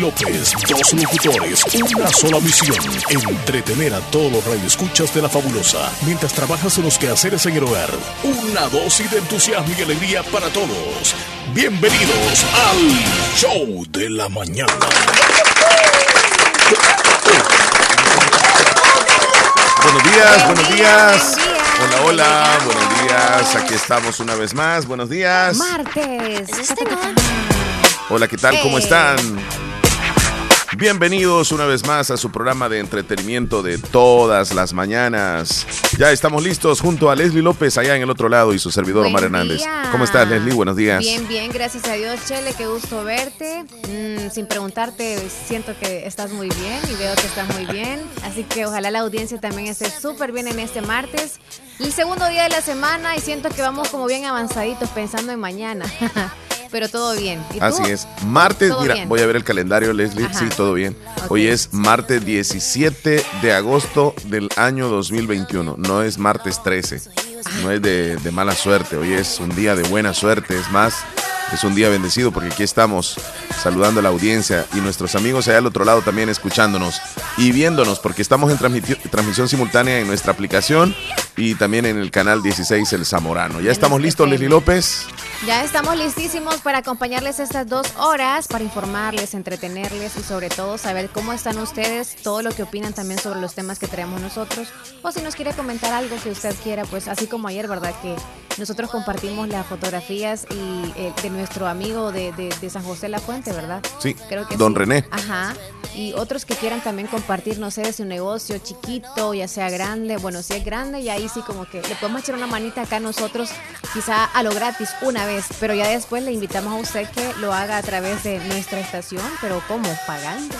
López, dos locutores, una sola misión, entretener a todos los radioescuchas de la fabulosa, mientras trabajas en los quehaceres en el hogar. Una dosis de entusiasmo y alegría para todos. Bienvenidos al Show de la Mañana. Buenos días, buenos días. Hola, hola, buenos días. Aquí estamos una vez más. Buenos días. Martes. Hola, ¿qué tal? ¿Cómo están? Bienvenidos una vez más a su programa de entretenimiento de todas las mañanas. Ya estamos listos junto a Leslie López allá en el otro lado y su servidor Omar Hernández. ¿Cómo estás, Leslie? Buenos días. Bien, bien, gracias a Dios, Chele, qué gusto verte. Mm, sin preguntarte, siento que estás muy bien y veo que estás muy bien. Así que ojalá la audiencia también esté súper bien en este martes. El segundo día de la semana y siento que vamos como bien avanzaditos pensando en mañana. pero todo bien. Así es. Martes, mira, voy a ver el calendario, Leslie. Sí, todo bien. Hoy es martes 17 de agosto del año 2021. No es martes 13. No es de, de mala suerte. Hoy es un día de buena suerte. Es más, es un día bendecido porque aquí estamos saludando a la audiencia y nuestros amigos allá al otro lado también escuchándonos y viéndonos porque estamos en transmisión simultánea en nuestra aplicación y también en el canal 16 El Zamorano. ¿Ya estamos listos, Leslie López? Ya estamos listísimos para acompañarles estas dos horas, para informarles, entretenerles y sobre todo saber cómo están ustedes, todo lo que opinan también sobre los temas que traemos nosotros. O si nos quiere comentar algo que usted quiera, pues así como ayer, ¿verdad? Que nosotros compartimos las fotografías y eh, de nuestro amigo de, de, San José La Fuente, ¿verdad? Sí, Creo que don René. Ajá. Y otros que quieran también compartir, no sé, de su negocio chiquito, ya sea grande. Bueno, si es grande, y ahí sí como que le podemos echar una manita acá nosotros, quizá a lo gratis, una vez. Pero ya después le invitamos a usted que lo haga a través de nuestra estación, pero ¿cómo? Pagando.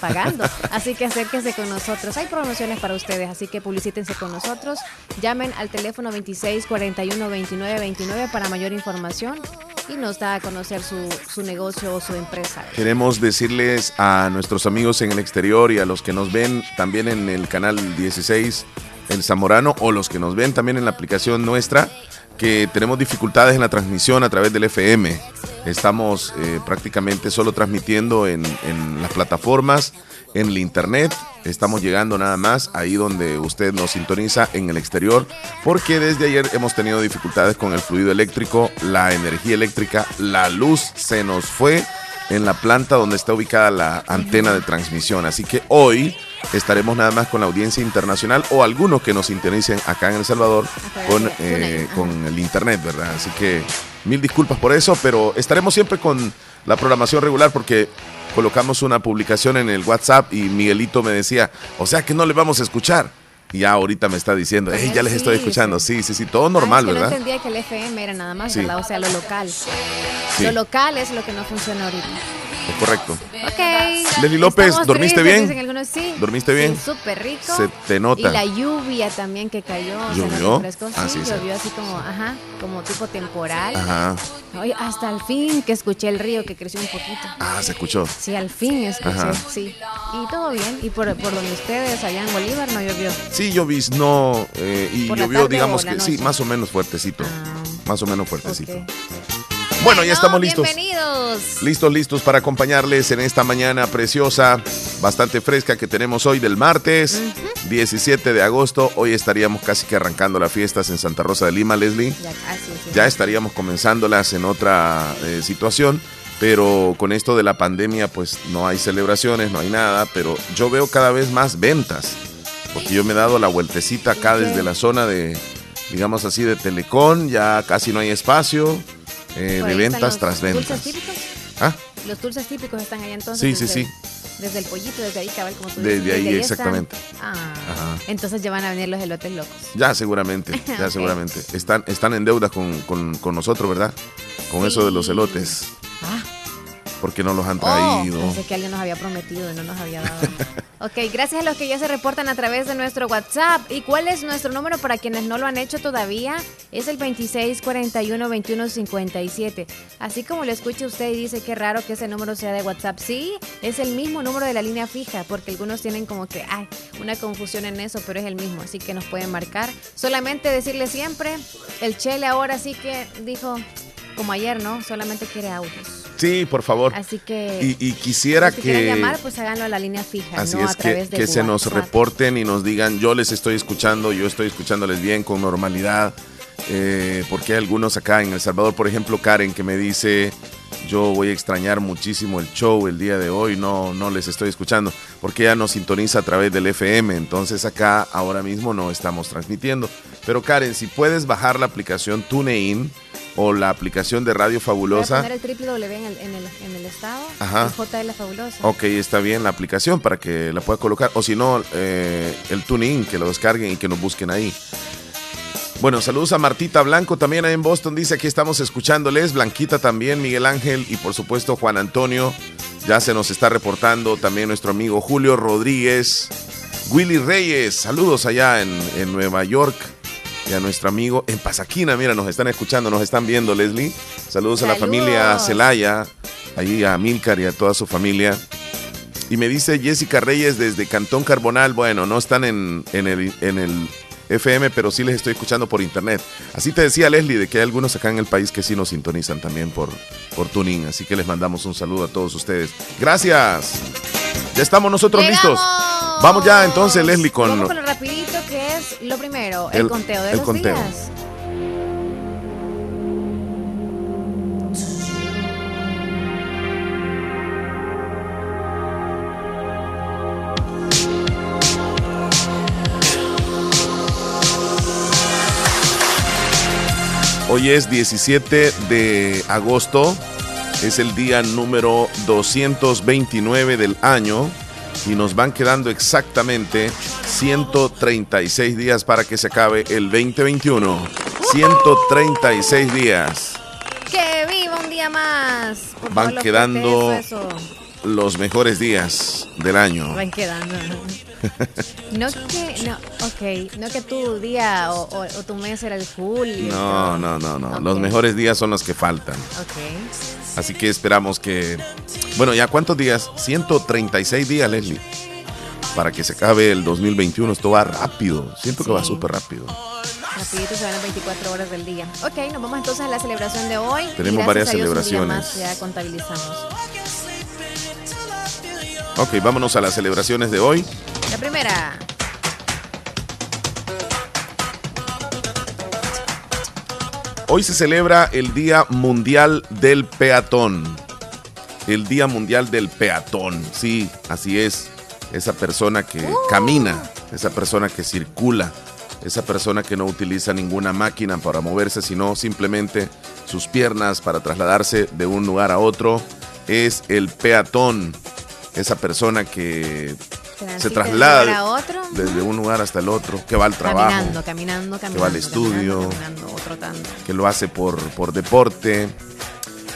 pagando. Así que acérquese con nosotros. Hay promociones para ustedes, así que publicítense con nosotros. Llamen al teléfono 2641 2929 para mayor información y nos da a conocer su, su negocio o su empresa. Queremos decirles a nuestros amigos en el exterior y a los que nos ven también en el canal 16, El Zamorano, o los que nos ven también en la aplicación nuestra, que tenemos dificultades en la transmisión a través del FM. Estamos eh, prácticamente solo transmitiendo en, en las plataformas en el internet. Estamos llegando nada más ahí donde usted nos sintoniza en el exterior, porque desde ayer hemos tenido dificultades con el fluido eléctrico, la energía eléctrica, la luz se nos fue en la planta donde está ubicada la antena de transmisión. Así que hoy estaremos nada más con la audiencia internacional o algunos que nos sintonicen acá en El Salvador con, eh, con el internet, ¿verdad? Así que mil disculpas por eso, pero estaremos siempre con la programación regular porque colocamos una publicación en el WhatsApp y Miguelito me decía, o sea que no le vamos a escuchar. Y ya ahorita me está diciendo, hey, ya les estoy escuchando. Sí, sí, sí, todo normal, ah, ¿verdad? No entendía que el FM era nada más, ¿verdad? O sea, lo local. Lo local es lo que no funciona ahorita correcto. Ok. Leslie López, ¿dormiste bien? sí. ¿Dormiste bien? Súper rico. Se te nota. Y la lluvia también que cayó. ¿Llovió? Ah, sí, llovió así como, ajá, como tipo temporal. Ajá. Hasta el fin que escuché el río que creció un poquito. Ah, se escuchó. Sí, al fin escuché, sí. Y todo bien. ¿Y por, por donde ustedes, allá en Bolívar, no llovió? Sí, llovió, no. Eh, y llovió, digamos que sí, más o menos fuertecito. Ah, más o menos fuertecito. Bueno, ya estamos listos. Bienvenidos. Listos, listos para acompañarles en esta mañana preciosa, bastante fresca que tenemos hoy del martes, 17 de agosto. Hoy estaríamos casi que arrancando las fiestas en Santa Rosa de Lima, Leslie. Ya, estaríamos comenzándolas en otra eh, situación. Pero con esto de la pandemia, pues no hay celebraciones, no hay nada, pero yo veo cada vez más ventas. Porque yo me he dado la vueltecita acá desde la zona de, digamos así, de Telecom, ya casi no hay espacio eh, de ventas tras ventas. ¿Dulces típicos? ¿Ah? Los dulces típicos están ahí entonces. Sí, sí, sí. Desde el pollito, desde ahí, cabal, como tú Desde dices, ahí, exactamente. Ah, entonces ya van a venir los elotes locos. Ya, seguramente, ya seguramente. Están, están en deuda con, con, con nosotros, ¿verdad? Con eso de los elotes. Ah, porque no los han oh, traído. pensé que alguien nos había prometido y no nos había dado. ok, gracias a los que ya se reportan a través de nuestro WhatsApp. ¿Y cuál es nuestro número para quienes no lo han hecho todavía? Es el 2641-2157. Así como lo escucha usted y dice que raro que ese número sea de WhatsApp. Sí, es el mismo número de la línea fija, porque algunos tienen como que, ay, una confusión en eso, pero es el mismo, así que nos pueden marcar. Solamente decirle siempre, el Chele ahora sí que dijo, como ayer, ¿no? Solamente quiere autos. Sí, por favor. Así que. Y, quisiera si que. llamar, pues háganlo a la línea fija. Así no es, a través que, de que se nos reporten y nos digan, yo les estoy escuchando, yo estoy escuchándoles bien, con normalidad. Eh, porque hay algunos acá en El Salvador, por ejemplo, Karen, que me dice, yo voy a extrañar muchísimo el show el día de hoy, no, no les estoy escuchando, porque ella nos sintoniza a través del FM, entonces acá ahora mismo no estamos transmitiendo. Pero Karen, si puedes bajar la aplicación TuneIn o la aplicación de Radio Voy a Fabulosa. poner el triple W en el, en el, en el estado. Ajá. JL Fabulosa. Ok, está bien la aplicación para que la pueda colocar. O si no, eh, el TuneIn, que lo descarguen y que nos busquen ahí. Bueno, saludos a Martita Blanco también ahí en Boston. Dice aquí estamos escuchándoles. Blanquita también, Miguel Ángel y por supuesto Juan Antonio. Ya se nos está reportando también nuestro amigo Julio Rodríguez. Willy Reyes, saludos allá en, en Nueva York. Y a nuestro amigo en Pasaquina, mira, nos están escuchando, nos están viendo, Leslie. Saludos, a la familia Celaya, ahí a Milcar y a toda su familia. Y me dice Jessica Reyes desde Cantón Carbonal, bueno, no están en, en el, en el FM, pero sí les estoy escuchando por internet. Así te decía Leslie, de que hay algunos acá en el país que sí nos sintonizan también por, por tuning, así que les mandamos un saludo a todos ustedes. Gracias. Ya estamos nosotros ¡Llegamos! listos. Vamos ya entonces, Leslie, con... Vamos con lo rapidito que es lo primero, el, El- conteo de el los conteo. días. Hoy es 17 de agosto, es el día número 229 del año y nos van quedando exactamente 136 días para que se acabe el 2021. 136 días. ¡Que viva un día más! Por Van favor, quedando- eso. Los mejores días del año. Van quedando. No que, no, ok, no que tu día o, o- o tu mes era el julio. No, no, no, no. Los mejores días son los que faltan. Ok. Así que esperamos que... Bueno, ¿ya cuántos días? 136 días, Leslie. Para que se acabe el 2021. Esto va rápido. Siento que va súper rápido. Rapidito se van las 24 horas del día. Ok, nos vamos entonces a la celebración de hoy. Tenemos varias celebraciones. ya contabilizamos. Ok, vámonos a las celebraciones de hoy. La primera. Hoy se celebra el Día Mundial del Peatón. El Día Mundial del Peatón. Sí, así es. Esa persona que camina, esa persona que circula, esa persona que no utiliza ninguna máquina para moverse, sino simplemente sus piernas para trasladarse de un lugar a otro, es el peatón. Esa persona que se traslada otro. desde un lugar hasta el otro, que va al trabajo Caminando, caminando, caminando. va al estudio. Caminando, caminando, otro tanto. que lo hace por, por deporte.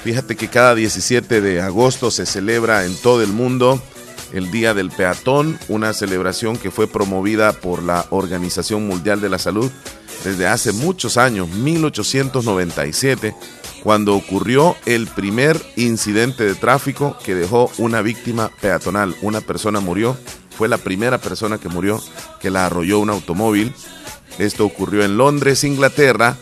Fíjate que cada 17 de agosto se celebra en todo el mundo el Día del Peatón, una celebración que fue promovida por la Organización Mundial de la Salud desde hace muchos años, 1897, cuando ocurrió el primer incidente de tráfico que dejó una víctima peatonal. Una persona murió, fue la primera persona que murió que la arrolló un automóvil. Esto ocurrió en Londres, Inglaterra.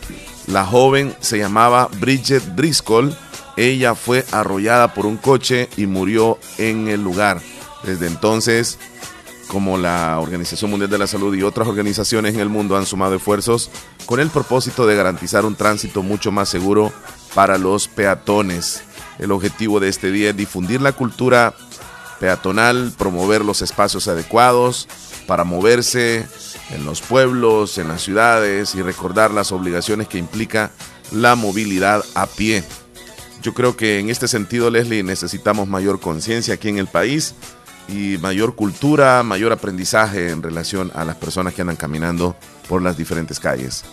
La joven se llamaba Bridget Driscoll. Ella fue arrollada por un coche y murió en el lugar. Desde entonces, como la Organización Mundial de la Salud y otras organizaciones en el mundo han sumado esfuerzos con el propósito de garantizar un tránsito mucho más seguro para los peatones. El objetivo de este día es difundir la cultura peatonal, promover los espacios adecuados para moverse en los pueblos, en las ciudades y recordar las obligaciones que implica la movilidad a pie. Yo creo que en este sentido, Leslie, necesitamos mayor conciencia aquí en el país y mayor cultura, mayor aprendizaje en relación a las personas que andan caminando por las diferentes calles.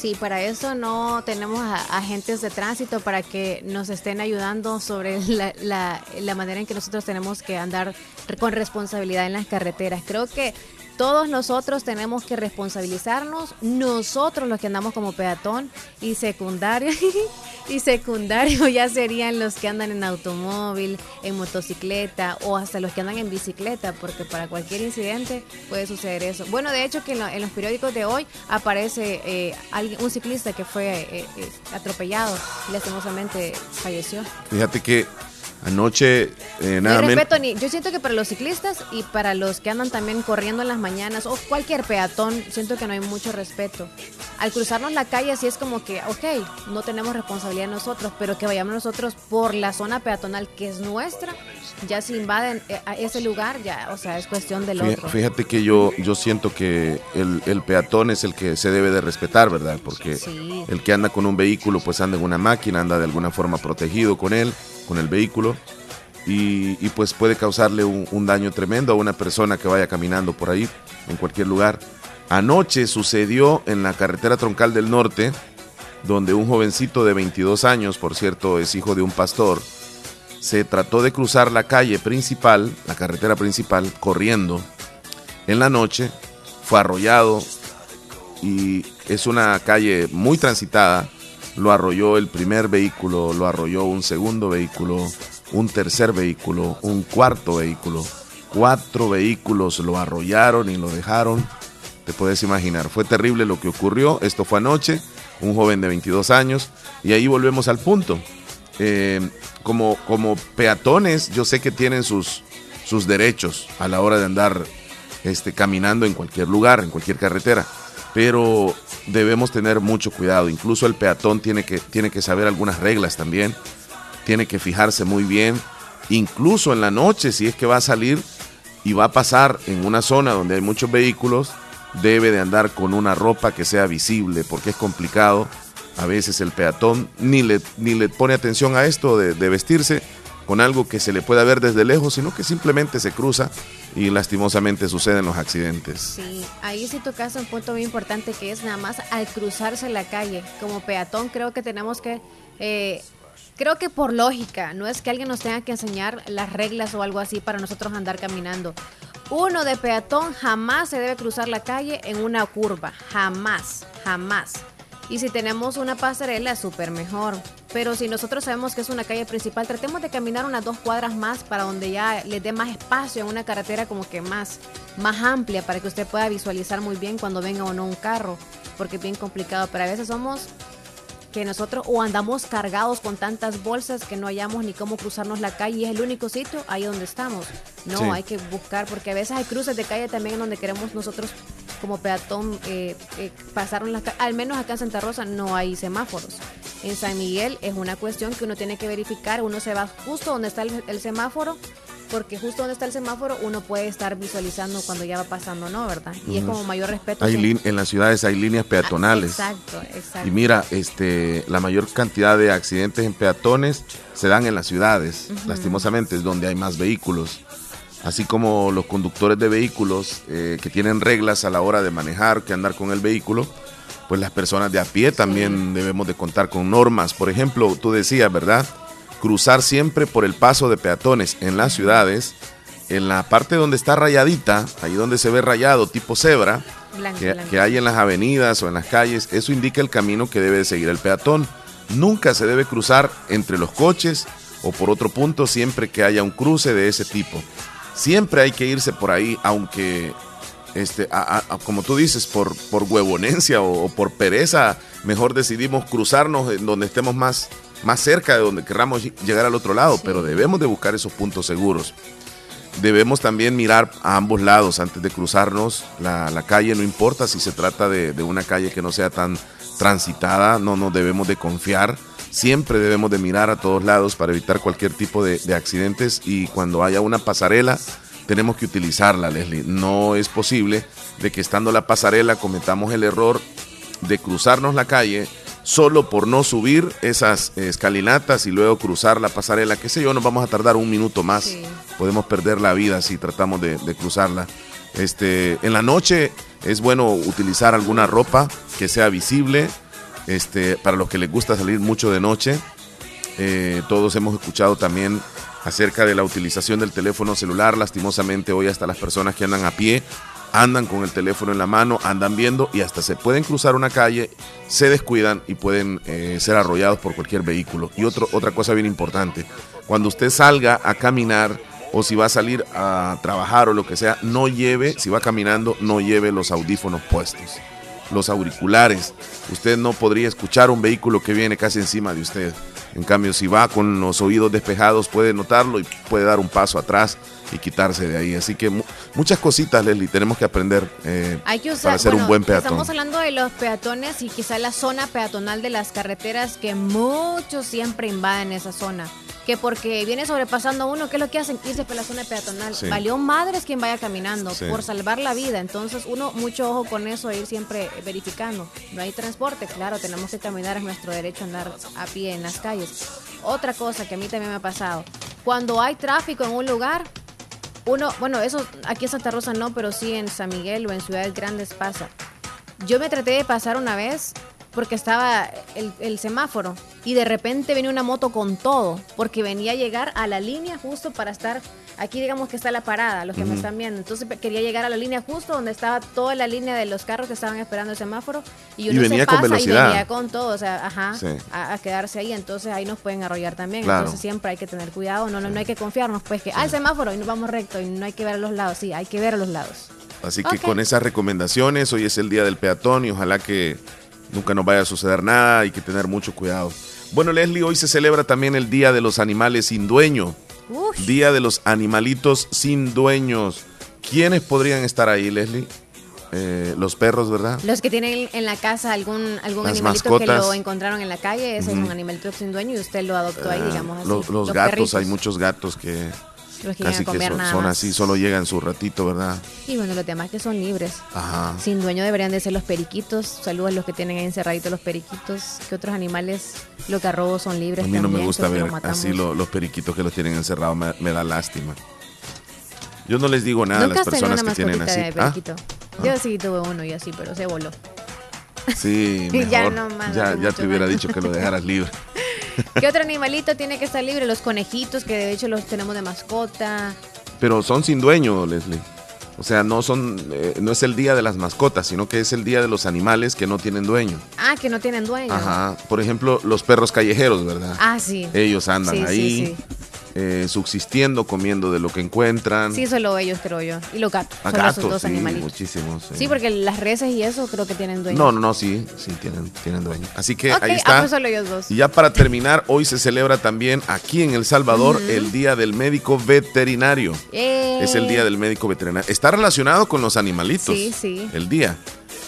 Sí, para eso no tenemos a- agentes de tránsito para que nos estén ayudando sobre la, la- la manera en que nosotros tenemos que andar con responsabilidad en las carreteras. Creo que todos nosotros tenemos que responsabilizarnos, nosotros los que andamos como peatón y secundario, y secundario ya serían los que andan en automóvil, en motocicleta o hasta los que andan en bicicleta, porque para cualquier incidente puede suceder eso. Bueno, de hecho que en, lo- en los periódicos de hoy aparece eh, alguien, un ciclista que fue eh, eh, atropellado y lastimosamente falleció. Fíjate que Anoche, eh, nada respeto ni, yo siento que para los ciclistas y para los que andan también corriendo en las mañanas o cualquier peatón, siento que no hay mucho respeto. Al cruzarnos la calle, así es como que, ok, no tenemos responsabilidad nosotros, pero que vayamos nosotros por la zona peatonal que es nuestra, ya si invaden eh, ese lugar, ya, o sea, es cuestión del fíjate, otro. Fíjate que yo, yo siento que el, peatón es el que se debe de respetar, ¿verdad? Porque el que anda con un vehículo, pues anda en una máquina, anda de alguna forma protegido con él con el vehículo y, pues puede causarle un, daño tremendo a una persona que vaya caminando por ahí, en cualquier lugar. Anoche sucedió en la carretera troncal del norte, donde un jovencito de 22 años, por cierto, es hijo de un pastor, se trató de cruzar la calle principal, la carretera principal, corriendo. En la noche fue arrollado y es una calle muy transitada lo arrolló el primer vehículo, lo arrolló un segundo vehículo, un tercer vehículo, un cuarto vehículo. Cuatro vehículos lo arrollaron y lo dejaron. Te puedes imaginar, fue terrible lo que ocurrió. Esto fue anoche, un joven de 22 años. Y ahí volvemos al punto. Eh, como, como peatones, yo sé que tienen sus, sus derechos a la hora de andar este, caminando en cualquier lugar, en cualquier carretera. Pero debemos tener mucho cuidado. Incluso el peatón tiene que, tiene que saber algunas reglas también. Tiene que fijarse muy bien. Incluso en la noche, si es que va a salir y va a pasar en una zona donde hay muchos vehículos, debe de andar con una ropa que sea visible, porque es complicado. A veces el peatón ni le, ni le pone atención a esto de, de vestirse con algo que se le pueda ver desde lejos, sino que simplemente se cruza y lastimosamente suceden los accidentes. Sí, ahí sí tocas un punto muy importante que es nada más al cruzarse la calle. Como peatón creo que tenemos que... Eh, creo que por lógica, no es que alguien nos tenga que enseñar las reglas o algo así para nosotros andar caminando. Uno de peatón jamás se debe cruzar la calle en una curva, jamás, jamás. Y si tenemos una pasarela, súper mejor. Pero si nosotros sabemos que es una calle principal, tratemos de caminar unas dos cuadras más para donde ya les dé más espacio en una carretera como que más, más amplia para que usted pueda visualizar muy bien cuando venga o no un carro. Porque es bien complicado. Pero a veces somos que nosotros o andamos cargados con tantas bolsas que no hayamos ni cómo cruzarnos la calle y es el único sitio ahí donde estamos. No, hay que buscar, porque a veces hay cruces de calle también donde queremos nosotros como peatón eh, eh, pasaron las al menos acá en Santa Rosa no hay semáforos. En San Miguel es una cuestión que uno tiene que verificar, uno se va justo donde está el, semáforo porque justo donde está el semáforo uno puede estar visualizando cuando ya va pasando, ¿no? ¿Verdad? Y es como mayor respeto. Hay en las ciudades hay líneas peatonales. exacto, exacto. Y mira, este, la mayor cantidad de accidentes en peatones se dan en las ciudades, lastimosamente, es donde hay más vehículos así como los conductores de vehículos eh, que tienen reglas a la hora de manejar, que andar con el vehículo, pues las personas de a pie también debemos de contar con normas. Por ejemplo, tú decías, ¿verdad? Cruzar siempre por el paso de peatones en las ciudades, en la parte donde está rayadita, ahí donde se ve rayado tipo cebra, que, que, hay en las avenidas o en las calles, eso indica el camino que debe de seguir el peatón. Nunca se debe cruzar entre los coches o por otro punto siempre que haya un cruce de ese tipo. Siempre hay que irse por ahí, aunque, este, como tú dices, por, por huevonencia o, por pereza, mejor decidimos cruzarnos en donde estemos más, más cerca de donde querramos llegar al otro lado, pero debemos de buscar esos puntos seguros. Debemos también mirar a ambos lados antes de cruzarnos la, la calle, no importa si se trata de, de, una calle que no sea tan transitada, no nos debemos de confiar Siempre debemos de mirar a todos lados para evitar cualquier tipo de, accidentes y cuando haya una pasarela tenemos que utilizarla, Leslie. No es posible de que estando la pasarela cometamos el error de cruzarnos la calle solo por no subir esas escalinatas y luego cruzar la pasarela, qué sé yo, nos vamos a tardar un minuto más. Podemos perder la vida si tratamos de, de, cruzarla. Este, en la noche es bueno utilizar alguna ropa que sea visible, este, para los que les gusta salir mucho de noche, eh, todos hemos escuchado también acerca de la utilización del teléfono celular. Lastimosamente hoy hasta las personas que andan a pie andan con el teléfono en la mano, andan viendo y hasta se pueden cruzar una calle, se descuidan y pueden eh, ser arrollados por cualquier vehículo. Y otro, otra cosa bien importante, cuando usted salga a caminar o si va a salir a trabajar o lo que sea, no lleve, si va caminando, no lleve los audífonos puestos los auriculares. Usted no podría escuchar un vehículo que viene casi encima de usted. En cambio, si va con los oídos despejados, puede notarlo y puede dar un paso atrás y quitarse de ahí. Así que muchas cositas, Leslie, tenemos que aprender eh, para ser un buen peatón. Estamos hablando de los peatones y quizá la zona peatonal de las carreteras que muchos siempre invaden esa zona que porque viene sobrepasando uno, ¿qué es lo que hacen? Irse por la zona peatonal. Valió madres quien vaya caminando por salvar la vida. Entonces, uno, mucho ojo con eso, ir siempre verificando. No hay transporte, claro, tenemos que caminar, es nuestro derecho a andar a pie en las calles. Otra cosa que a mí también me ha pasado, cuando hay tráfico en un lugar, uno, bueno, eso aquí en Santa Rosa no, pero sí en San Miguel o en ciudades grandes pasa. Yo me traté de pasar una vez porque estaba el, semáforo y de repente venía una moto con todo, porque venía a llegar a la línea justo para estar, aquí digamos que está la parada, los que me están viendo, entonces quería llegar a la línea justo donde estaba toda la línea de los carros que estaban esperando el semáforo y uno venía se pasa con velocidad. y venía con todo, o sea, ajá, a, quedarse ahí, entonces ahí nos pueden arrollar también, entonces siempre hay que tener cuidado, no, no, no hay que confiarnos, pues que al semáforo y nos vamos recto y no hay que ver a los lados, sí, hay que ver a los lados. Así que con esas recomendaciones, hoy es el día del peatón y ojalá que nunca nos vaya a suceder nada, hay que tener mucho cuidado. Bueno, Leslie, hoy se celebra también el Día de los Animales sin Dueño. Día de los Animalitos sin Dueños. ¿Quiénes podrían estar ahí, Leslie? Eh, los perros, ¿verdad? Los que tienen en la casa algún, algún animalito que lo encontraron en la calle, ese es un animalito sin dueño y usted lo adoptó ahí, eh, digamos así. Los, gatos, hay muchos gatos que Casi que son, así, solo llegan su ratito, ¿verdad? Y bueno, los demás que son libres. Ajá. Sin dueño deberían de ser los periquitos. Saludos a los que tienen ahí encerraditos los periquitos. ¿Qué otros animales los garrobos son libres? A mí no me gusta ver así los periquitos que los tienen encerrados, me, da lástima. Yo no les digo nada a las personas que tienen así. ¿Ah? Yo sí tuve uno y así, pero se voló. Sí, ya, ya, ya te hubiera dicho que lo dejaras libre. ¿Qué otro animalito tiene que estar libre? Los conejitos, que de hecho los tenemos de mascota. Pero son sin dueño, Leslie. O sea, no son, eh, no es el día de las mascotas, sino que es el día de los animales que no tienen dueño. Ah, que no tienen dueño. Ajá. Por ejemplo, los perros callejeros, ¿verdad? Ah, sí. Ellos andan ahí. Eh, subsistiendo, comiendo de lo que encuentran. Sí, solo ellos, creo yo. Y los gatos. Ah, son gatos, dos sí, muchísimos. Sí. porque las reses y eso creo que tienen dueño. No, no, no, sí, sí, tienen, tienen dueño. Así que ahí está. Ah, pues solo ellos dos. Y ya para terminar, hoy se celebra también aquí en El Salvador el Día del Médico Veterinario. Es el Día del Médico Veterinario. Está relacionado con los animalitos. Sí, sí. El Día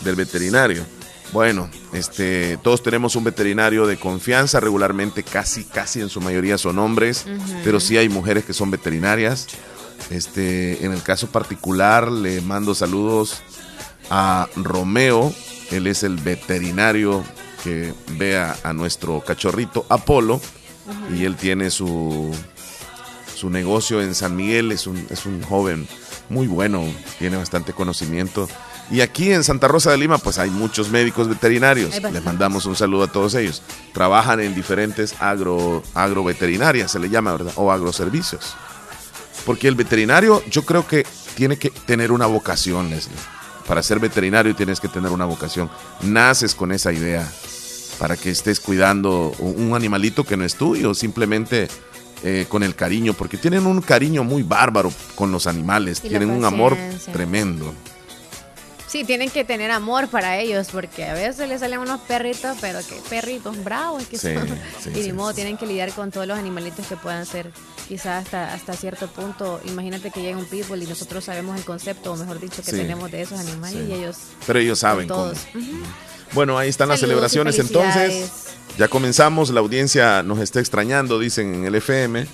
del Veterinario. Bueno, este, todos tenemos un veterinario de confianza, regularmente casi, casi en su mayoría son hombres, pero sí hay mujeres que son veterinarias. Este, en el caso particular le mando saludos a Romeo, él es el veterinario que ve a, nuestro cachorrito Apolo y él tiene su, su negocio en San Miguel, es un, es un joven muy bueno, tiene bastante conocimiento y aquí en Santa Rosa de Lima, pues hay muchos médicos veterinarios. Les mandamos un saludo a todos ellos. Trabajan en diferentes agro, agroveterinarias, se le llama, ¿verdad? O agroservicios. Porque el veterinario, yo creo que tiene que tener una vocación, Leslie. Para ser veterinario tienes que tener una vocación. Naces con esa idea para que estés cuidando un animalito que no es tuyo, simplemente eh, con el cariño, porque tienen un cariño muy bárbaro con los animales, tienen un amor tremendo. Sí, tienen que tener amor para ellos, porque a veces les salen unos perritos, pero que perritos bravos que son. y de modo tienen que lidiar con todos los animalitos que puedan ser, quizás hasta, hasta cierto punto. Imagínate que llega un pitbull y nosotros sabemos el concepto, o mejor dicho, que tenemos de esos animales y ellos. Pero ellos saben todos. Bueno, ahí están las celebraciones entonces. Ya comenzamos, la audiencia nos está extrañando, dicen en el FM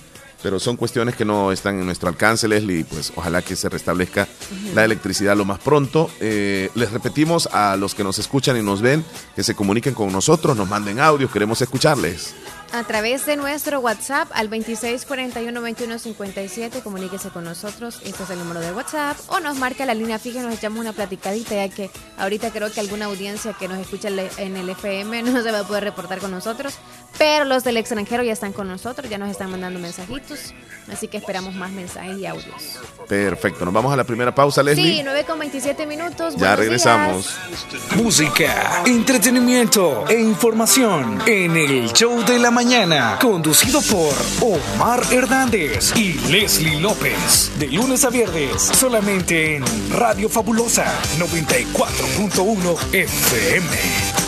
pero son cuestiones que no están en nuestro alcance, Leslie, pues ojalá que se restablezca la electricidad lo más pronto. Eh, les repetimos a los que nos escuchan y nos ven que se comuniquen con nosotros, nos manden audio, queremos escucharles. A través de nuestro WhatsApp al 2641-2157, comuníquese con nosotros, este es el número de WhatsApp, o nos marca la línea fija y nos echamos una platicadita, ya que ahorita creo que alguna audiencia que nos escucha en el FM no se va a poder reportar con nosotros, pero los del extranjero ya están con nosotros, ya nos están mandando mensajitos, así que esperamos más mensajes y audios. Perfecto, nos vamos a la primera pausa, Leslie. Sí, 9 con 27 minutos. Ya regresamos. Música, entretenimiento e información en el show de la mañana, conducido por Omar Hernández y Leslie López. De lunes a viernes, solamente en Radio Fabulosa 94.1 FM.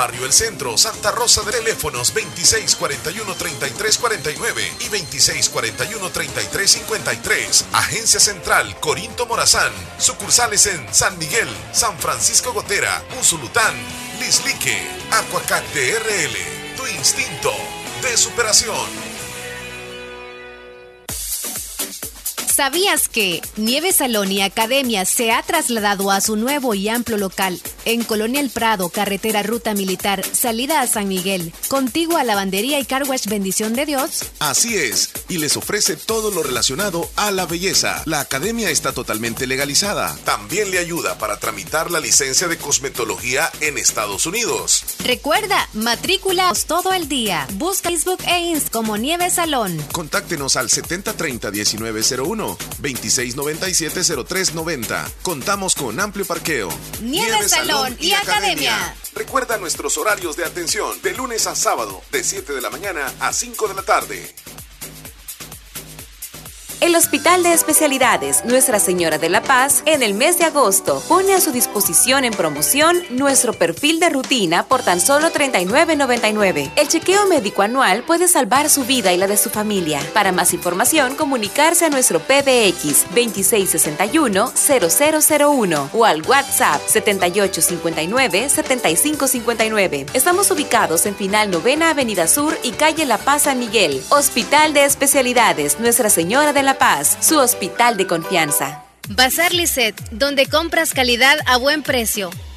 Barrio El Centro, Santa Rosa de teléfonos 2641-3349 y 2641-3353. Agencia Central Corinto Morazán. Sucursales en San Miguel, San Francisco Gotera, Usulután, Lislique, Aquacac DRL. Tu instinto de superación. ¿Sabías que Nieve Salón y Academia se ha trasladado a su nuevo y amplio local en Colonia El Prado, carretera Ruta Militar, salida a San Miguel, contigo a Lavandería y Carwash Bendición de Dios? Así es, y les ofrece todo lo relacionado a la belleza. La academia está totalmente legalizada. También le ayuda para tramitar la licencia de cosmetología en Estados Unidos. Recuerda, matrícula todo el día. Busca Facebook e Inst como Nieve Salón. Contáctenos al 7030-1901 2697-0390. Contamos con amplio parqueo. Nieve, Salón, y, academia. Recuerda nuestros horarios de atención de lunes a sábado, de 7 de la mañana a 5 de la tarde. El Hospital de Especialidades Nuestra Señora de la Paz en el mes de agosto pone a su disposición en promoción nuestro perfil de rutina por tan solo $39.99. El chequeo médico anual puede salvar su vida y la de su familia. Para más información, comunicarse a nuestro PBX 2661-0001 o al WhatsApp 7859-7559. Estamos ubicados en Final Novena Avenida Sur y Calle La Paz San Miguel. Hospital de Especialidades Nuestra Señora de la Paz, su hospital de confianza. Bazar Lisset, donde compras calidad a buen precio.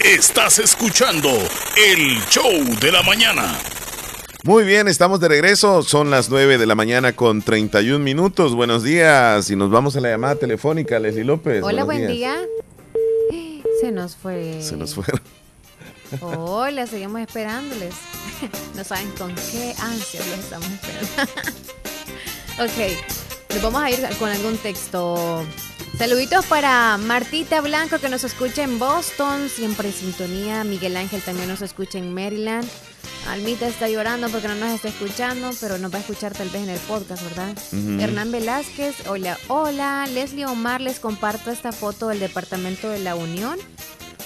Estás escuchando el show de la mañana. Muy bien, estamos de regreso. Son las 9 de la mañana con 31 minutos. Buenos días. Y nos vamos a la llamada telefónica, Leslie López. Hola, buen día. Se nos fue. Se nos fue. Hola, seguimos esperándoles. No saben con qué ansias los estamos esperando. ok, nos vamos a ir con algún texto. Saluditos para Martita Blanco que nos escucha en Boston, siempre en sintonía. Miguel Ángel también nos escucha en Maryland. Almita está llorando porque no nos está escuchando, pero nos va a escuchar tal vez en el podcast, ¿verdad? Hernán Velázquez, hola, hola. Leslie Omar les comparto esta foto del Departamento de la Unión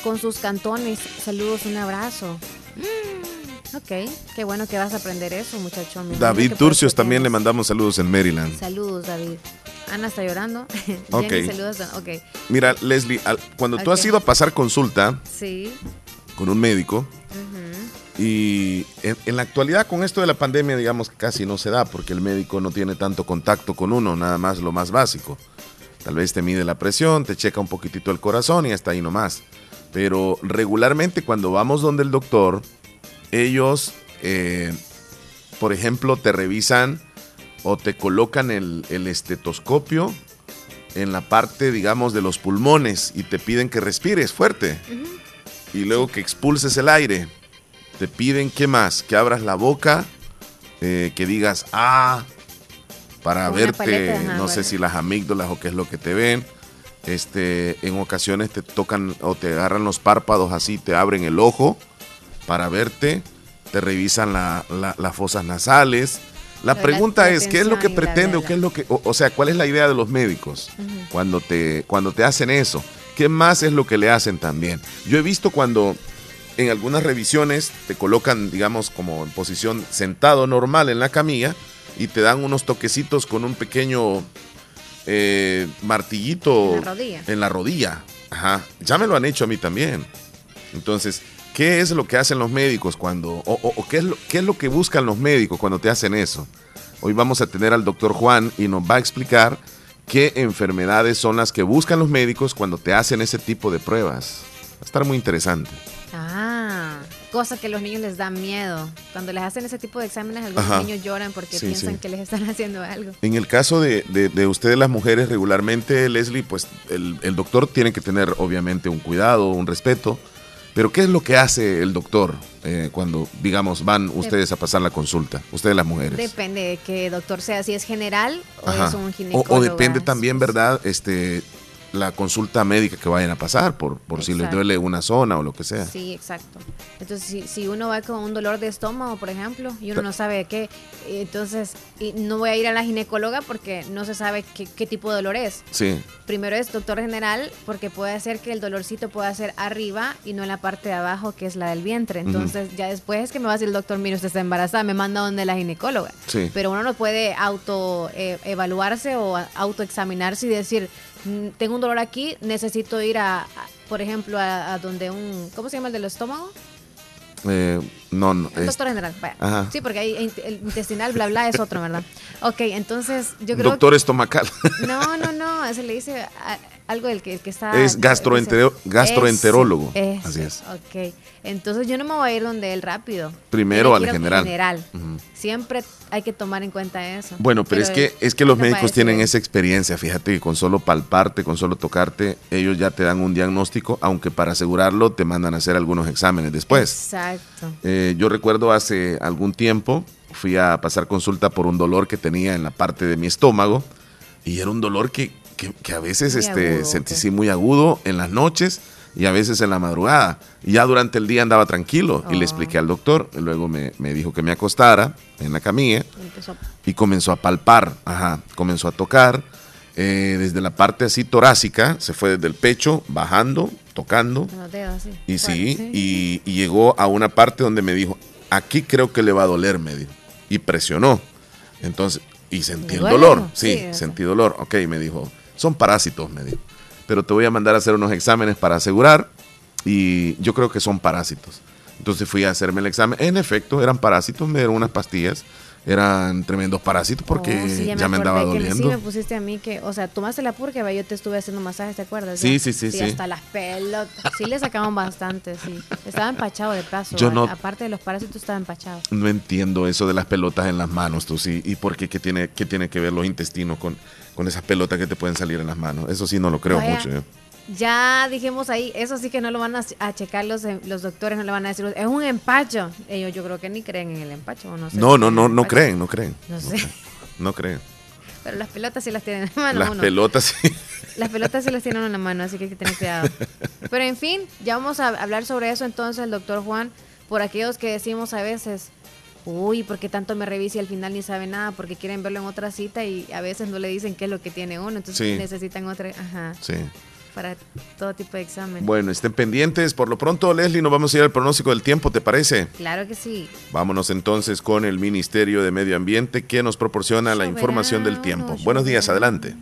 con sus cantones. Saludos, un abrazo. Mm, Ok, qué bueno que vas a aprender eso, muchacho. David Turcios también le mandamos saludos en Maryland. Saludos, David. Ana está llorando. Ok. Jenny, saludos. Mira, Leslie, al- cuando tú has ido a pasar consulta sí. con un médico. Y en, en la actualidad con esto de la pandemia, digamos, casi no se da porque el médico no tiene tanto contacto con uno, nada más lo más básico. Tal vez te mide la presión, te checa un poquitito el corazón y hasta ahí nomás. Pero regularmente cuando vamos donde el doctor, ellos, eh, por ejemplo, te revisan o te colocan el, el estetoscopio en la parte, digamos, de los pulmones y te piden que respires fuerte y luego que expulses el aire. Te piden, ¿qué más? Que abras la boca, eh, que digas, ah, para una verte, paleta, ajá, no sé bueno. si las amígdalas o qué es lo que te ven. Este, en ocasiones te tocan o te agarran los párpados así, te abren el ojo para verte, te revisan la- la- las fosas nasales. La pregunta la es, ¿qué es lo que pretende o qué es lo que, o, o sea, cuál es la idea de los médicos cuando te, cuando te hacen eso? ¿Qué más es lo que le hacen también? Yo he visto cuando en algunas revisiones te colocan, digamos, como en posición sentado normal en la camilla y te dan unos toquecitos con un pequeño eh, martillito En la rodilla. en la rodilla. Ajá. Ya me lo han hecho a mí también. Entonces, ¿qué es lo que hacen los médicos cuando, o, o- o qué, es lo, qué es lo que buscan los médicos cuando te hacen eso? Hoy vamos a tener al doctor Juan y nos va a explicar qué enfermedades son las que buscan los médicos cuando te hacen ese tipo de pruebas. Va a estar muy interesante. Ah, cosa que a los niños les da miedo. Cuando les hacen ese tipo de exámenes, algunos Ajá. niños lloran porque Sí, piensan sí. que les están haciendo algo. En el caso de, de- de ustedes las mujeres regularmente, Leslie, pues el, el doctor tiene que tener obviamente un cuidado, un respeto. Pero ¿qué es lo que hace el doctor eh, cuando, digamos, van ustedes a pasar la consulta? Ustedes las mujeres. Depende de qué doctor sea, si es general o Ajá. es un O, ginecólogo. o depende también, ¿verdad? Este, la consulta médica que vayan a pasar por, por si les duele una zona o lo que sea. Sí, exacto. Entonces, si, si uno va con un dolor de estómago, por ejemplo, y uno no sabe de qué, entonces y no voy a ir a la ginecóloga porque no se sabe qué, qué tipo de dolor es. Sí. Primero es doctor general porque puede ser que el dolorcito pueda ser arriba y no en la parte de abajo que es la del vientre. Entonces ya después es que me va a decir el doctor, mire, usted está embarazada, me manda donde la ginecóloga. Sí. Pero uno no puede auto eh, evaluarse o autoexaminarse y decir, "Mm, tengo un dolor aquí, necesito ir a, a- por ejemplo, a, a donde un, ¿cómo se llama el del estómago? Eh, no, no. El es- doctor general. vaya. Ajá. Sí, porque ahí el intestinal, bla, bla, es otro, ¿verdad? Ok, entonces yo creo doctor estomacal. No, no, no, se le dice a- algo del que, el que está... Es gastroentero- gastroenterólogo. Así es. Ok, entonces yo no me voy a ir donde él rápido. Primero al general. general. Siempre hay que tomar en cuenta eso. Bueno, pero, es que es que ¿qué los médicos tienen esa experiencia, fíjate que con solo palparte, con solo tocarte, ellos ya te dan un diagnóstico, aunque para asegurarlo te mandan a hacer algunos exámenes después. Exacto. Eh, yo recuerdo hace algún tiempo fui a pasar consulta por un dolor que tenía en la parte de mi estómago y era un dolor que, que- que a veces Muy este, agudo, sentí ok. sí, muy agudo en las noches y a veces en la madrugada. Y ya durante el día andaba tranquilo y le Oh. expliqué al doctor. luego me, me dijo que me acostara en la camilla y comenzó a palpar, ajá, comenzó a tocar eh, desde la parte así torácica, se fue desde el pecho, bajando, tocando. dedos. Y sí, y, y llegó a una parte donde me dijo, aquí creo que le va a doler, me dijo. Y presionó. Entonces, y sentí ¿Le el dolor. Sí, Sí, sentí dolor. Ok, me dijo, son parásitos, me dijo. Pero te voy a mandar a hacer unos exámenes para asegurar. Y yo creo que son parásitos. Entonces fui a hacerme el examen. En efecto, eran parásitos, me dieron unas pastillas. Eran tremendos parásitos porque Oh, sí, ya, me andaba acordé que doliendo. Sí, me pusiste a mí que, o sea, tomaste la purga, yo te estuve haciendo masajes, ¿te acuerdas? Sí, Ya. sí, sí, sí. hasta las pelotas. Sí, le sacaban bastante, sí. Estaba empachado de paso. Yo no- Aparte de los parásitos, estaba empachado. No entiendo eso de las pelotas en las manos, tú sí. ¿Y por qué? ¿Qué tiene, qué tiene que ver los intestinos con, con esas pelotas que te pueden salir en las manos? Eso sí no lo creo mucho. ¿eh? Ya dijimos ahí, eso sí que no lo van a, a checar los, eh, los doctores, no le van a decir, es un empacho. Ellos yo creo que ni creen en el empacho, o no sé. No, no, no, creen, no creen. No sé. creen, No creen. Pero las pelotas sí las tienen en la mano Las uno. pelotas sí. Las pelotas sí las tienen en la mano, así que hay que tener cuidado. Pero en fin, ya vamos a hablar sobre eso entonces, el doctor Juan, por aquellos que decimos a veces, uy, ¿por qué tanto me revisa y al final ni sabe nada? Porque quieren verlo en otra cita y a veces no le dicen qué es lo que tiene uno, entonces Sí. necesitan otra, ajá. Sí. Para todo tipo de examen. Bueno, estén pendientes. Por lo pronto, Leslie, nos vamos a ir al pronóstico del tiempo, ¿te parece? Claro que sí. Vámonos entonces con el Ministerio de Medio Ambiente que nos proporciona la información del tiempo. Buenos días, adelante.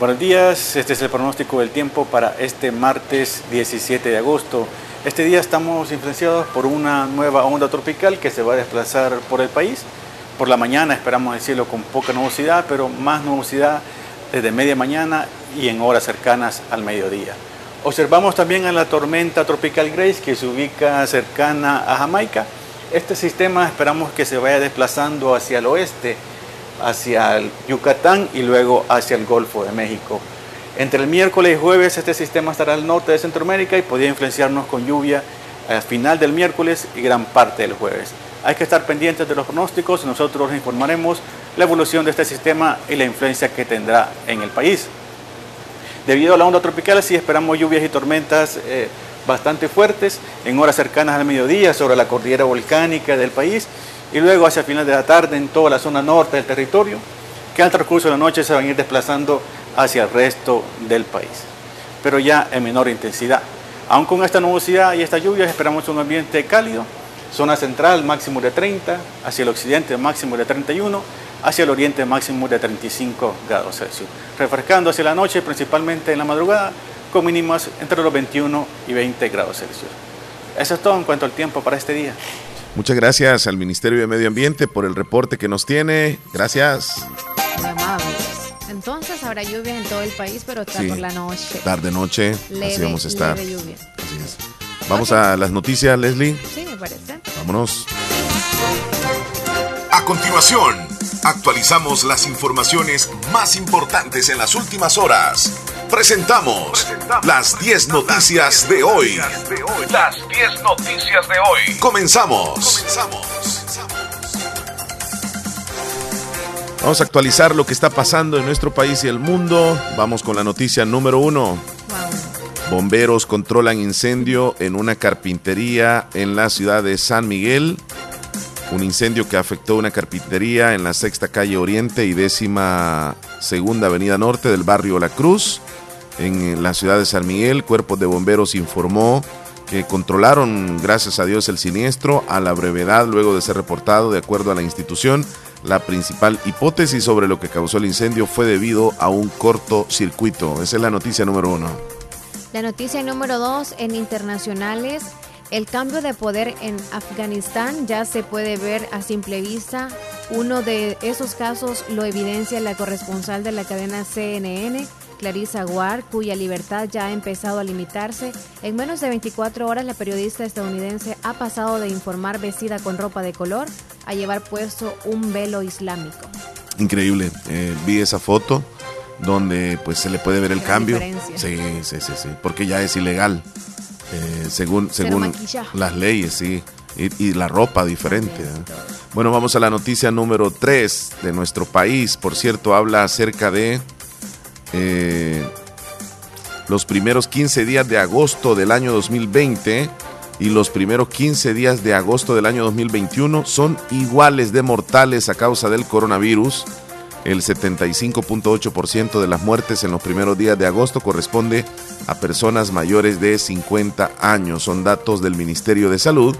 Buenos días, este es el pronóstico del tiempo para este martes 17 de agosto. Este día estamos influenciados por una nueva onda tropical que se va a desplazar por el país. Por la mañana esperamos el cielo con poca nubosidad, pero más nubosidad desde media mañana y en horas cercanas al mediodía. Observamos también a la tormenta tropical Grace que se ubica cercana a Jamaica. Este sistema esperamos que se vaya desplazando hacia el oeste hacia el Yucatán y luego hacia el Golfo de México. Entre el miércoles y jueves este sistema estará al norte de Centroamérica y podría influenciarnos con lluvia al final del miércoles y gran parte del jueves. Hay que estar pendientes de los pronósticos y nosotros informaremos la evolución de este sistema y la influencia que tendrá en el país. Debido a la onda tropical, sí esperamos lluvias y tormentas eh, bastante fuertes en horas cercanas al mediodía sobre la cordillera volcánica del país y luego hacia final de la tarde en toda la zona norte del territorio, que al transcurso de la noche se van a ir desplazando hacia el resto del país, pero ya en menor intensidad. Aún con esta nubosidad y estas lluvias esperamos un ambiente cálido, zona central máximo de 30, hacia el occidente máximo de 31, hacia el oriente máximo de 35 grados Celsius, refrescando hacia la noche principalmente en la madrugada con mínimas entre los 21 y 20 grados Celsius. Eso es todo en cuanto al tiempo para este día. Muchas gracias al Ministerio de Medio Ambiente por el reporte que nos tiene. Gracias. Entonces habrá lluvia en todo el país, pero está por la noche. Tarde noche, así vamos a estar. lluvia. Así es. Vamos a las noticias, Leslie. Sí, me parece. Vámonos. A continuación, actualizamos las informaciones más importantes en las últimas horas. Presentamos, las 10 noticias, de hoy. Las 10 noticias de hoy. Comenzamos. Vamos a actualizar lo que está pasando en nuestro país y el mundo. Vamos con la noticia número uno. Bomberos controlan incendio en una carpintería en la ciudad de San Miguel. Un incendio que afectó una carpintería en la sexta calle Oriente y décima segunda avenida norte del barrio La Cruz en la ciudad de San Miguel. Cuerpos de bomberos informó que controlaron, gracias a Dios, el siniestro a la brevedad luego de ser reportado, de acuerdo a la institución. La principal hipótesis sobre lo que causó el incendio fue debido a un cortocircuito. Esa es la noticia número uno. La noticia número dos en internacionales. El cambio de poder en Afganistán ya se puede ver a simple vista. Uno de esos casos lo evidencia la corresponsal de la cadena CNN Clarissa Ward, cuya libertad ya ha empezado a limitarse. En menos de 24 horas, la periodista estadounidense ha pasado de informar vestida con ropa de color a llevar puesto un velo islámico. Increíble. Eh, vi esa foto donde pues se le puede ver el cambio. Sí, sí, sí, sí, porque ya es ilegal. Eh, según según las leyes, sí. Y, la ropa diferente. ¿eh? Bueno, vamos a la noticia número 3 de nuestro país. Por cierto, habla acerca de eh, los primeros 15 días de agosto del año 2020 y los primeros 15 días de agosto del año 2021 son iguales de mortales a causa del coronavirus. El 75.8% de las muertes en los primeros días de agosto corresponde a personas mayores de 50 años. Son datos del Ministerio de Salud,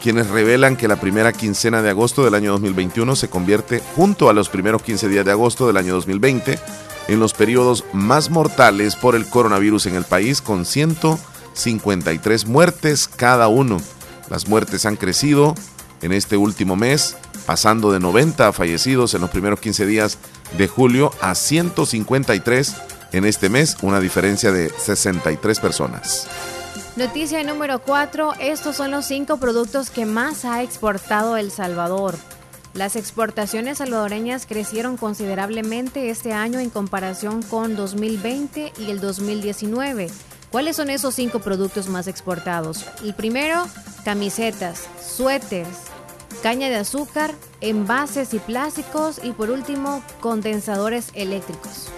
quienes revelan que la primera quincena de agosto del año 2021 se convierte, junto a los primeros 15 días de agosto del año 2020, en los periodos más mortales por el coronavirus en el país, con 153 muertes cada uno. Las muertes han crecido en este último mes, pasando de 90 fallecidos en los primeros 15 días de julio a 153 en este mes, una diferencia de 63 personas. Noticia número 4. Estos son los cinco productos que más ha exportado El Salvador. Las exportaciones salvadoreñas crecieron considerablemente este año en comparación con 2020 y el 2019. ¿Cuáles son esos cinco productos más exportados? El primero, camisetas, suéteres, caña de azúcar, envases y plásticos y por último, condensadores eléctricos.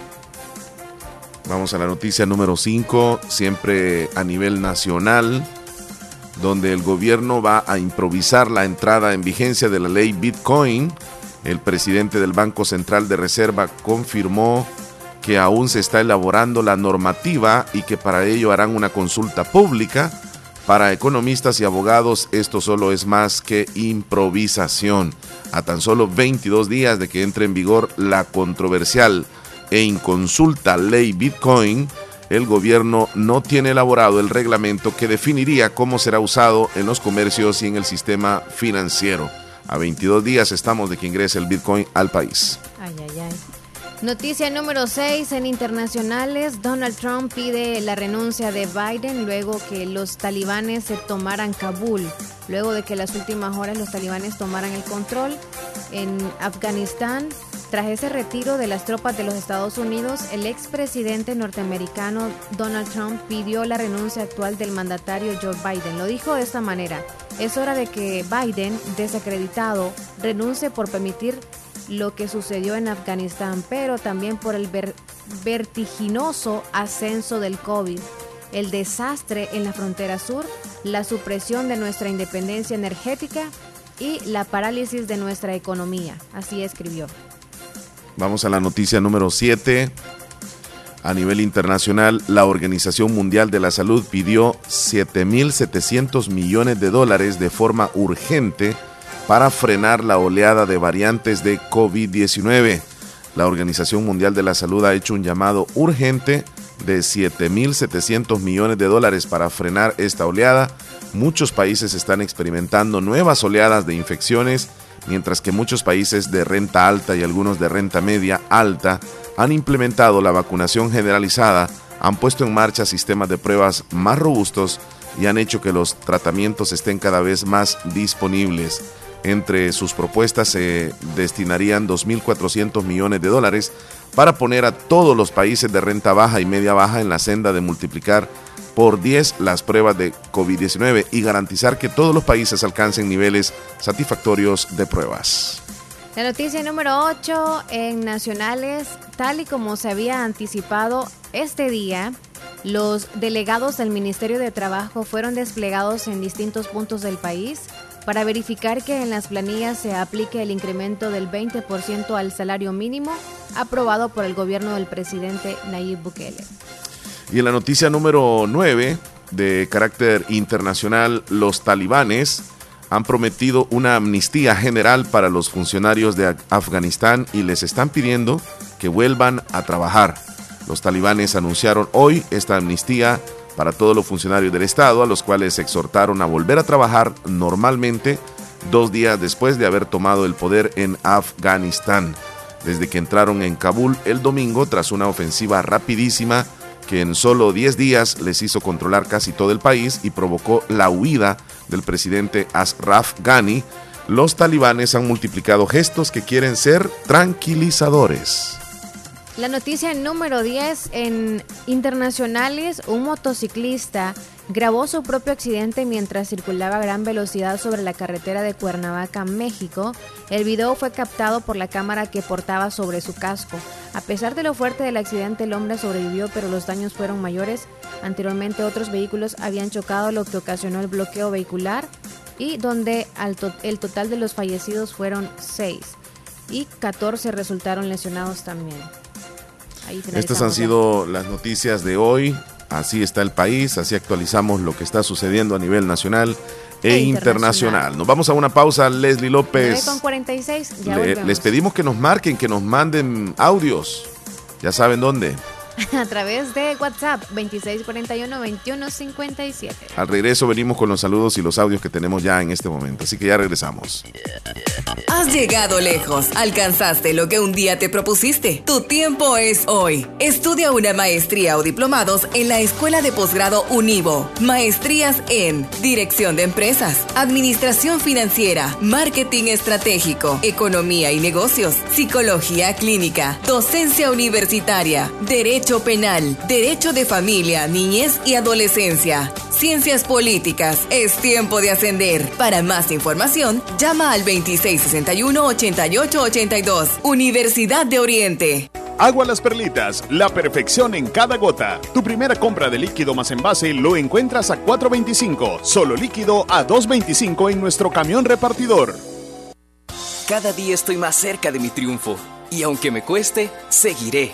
Vamos a la noticia número 5, siempre a nivel nacional donde el gobierno va a improvisar la entrada en vigencia de la ley Bitcoin. El presidente del Banco Central de Reserva confirmó que aún se está elaborando la normativa y que para ello harán una consulta pública. Para economistas y abogados esto solo es más que improvisación. A tan solo 22 días de que entre en vigor la controversial e inconsulta ley Bitcoin, el gobierno no tiene elaborado el reglamento que definiría cómo será usado en los comercios y en el sistema financiero. A 22 días estamos de que ingrese el Bitcoin al país. Ay, ay, ay. Noticia número 6 en internacionales. Donald Trump pide la renuncia de Biden luego que los talibanes se tomaran Kabul. Luego de que las últimas horas los talibanes tomaran el control en Afganistán. Tras ese retiro de las tropas de los Estados Unidos, el expresidente norteamericano Donald Trump pidió la renuncia actual del mandatario Joe Biden. Lo dijo de esta manera. Es hora de que Biden, desacreditado, renuncie por permitir lo que sucedió en Afganistán, pero también por el vertiginoso ascenso del COVID, el desastre en la frontera sur, la supresión de nuestra independencia energética y la parálisis de nuestra economía. Así escribió. Vamos a la noticia número 7. A nivel internacional, la Organización Mundial de la Salud pidió 7.700 millones de dólares de forma urgente para frenar la oleada de variantes de COVID-19. La Organización Mundial de la Salud ha hecho un llamado urgente de 7.700 millones de dólares para frenar esta oleada. Muchos países están experimentando nuevas oleadas de infecciones mientras que muchos países de renta alta y algunos de renta media alta han implementado la vacunación generalizada, han puesto en marcha sistemas de pruebas más robustos y han hecho que los tratamientos estén cada vez más disponibles. Entre sus propuestas se destinarían 2.400 millones de dólares para poner a todos los países de renta baja y media baja en la senda de multiplicar por 10 las pruebas de COVID-19 y garantizar que todos los países alcancen niveles satisfactorios de pruebas. La noticia número 8 en nacionales, tal y como se había anticipado este día, los delegados del Ministerio de Trabajo fueron desplegados en distintos puntos del país para verificar que en las planillas se aplique el incremento del 20% al salario mínimo aprobado por el gobierno del presidente Nayib Bukele. Y en la noticia número 9 de carácter internacional, los talibanes han prometido una amnistía general para los funcionarios de Afganistán y les están pidiendo que vuelvan a trabajar. Los talibanes anunciaron hoy esta amnistía para todos los funcionarios del Estado, a los cuales exhortaron a volver a trabajar normalmente dos días después de haber tomado el poder en Afganistán, desde que entraron en Kabul el domingo tras una ofensiva rapidísima que en solo 10 días les hizo controlar casi todo el país y provocó la huida del presidente Ashraf Ghani, los talibanes han multiplicado gestos que quieren ser tranquilizadores. La noticia número 10 en internacionales, un motociclista grabó su propio accidente mientras circulaba a gran velocidad sobre la carretera de Cuernavaca, México. El video fue captado por la cámara que portaba sobre su casco. A pesar de lo fuerte del accidente, el hombre sobrevivió, pero los daños fueron mayores. Anteriormente otros vehículos habían chocado, lo que ocasionó el bloqueo vehicular y donde el total de los fallecidos fueron 6 y 14 resultaron lesionados también. Estas han sido las noticias de hoy. Así está el país, así actualizamos lo que está sucediendo a nivel nacional e, e internacional. Nos vamos a una pausa, Leslie López. Con 46, les pedimos que nos marquen, que nos manden audios. Ya saben dónde. a través de WhatsApp 2641-2157. Al regreso venimos con los saludos y los audios que tenemos ya en este momento, así que ya regresamos. Has llegado lejos, alcanzaste lo que un día te propusiste. Tu tiempo es hoy. Estudia una maestría o diplomados en la Escuela de Posgrado Univo. Maestrías en Dirección de Empresas, Administración Financiera, Marketing Estratégico, Economía y Negocios, Psicología Clínica, Docencia Universitaria, Derecho Penal, Derecho de Familia, Niñez y Adolescencia, Ciencias Políticas. Es tiempo de ascender. Para más información, llama al 2661-8882. Universidad de Oriente. Agua Las Perlitas, la perfección en cada gota. Tu primera compra de líquido más envase lo encuentras a 4.25, solo líquido a 2.25 en nuestro camión repartidor. Cada día estoy más cerca de mi triunfo y aunque me cueste, seguiré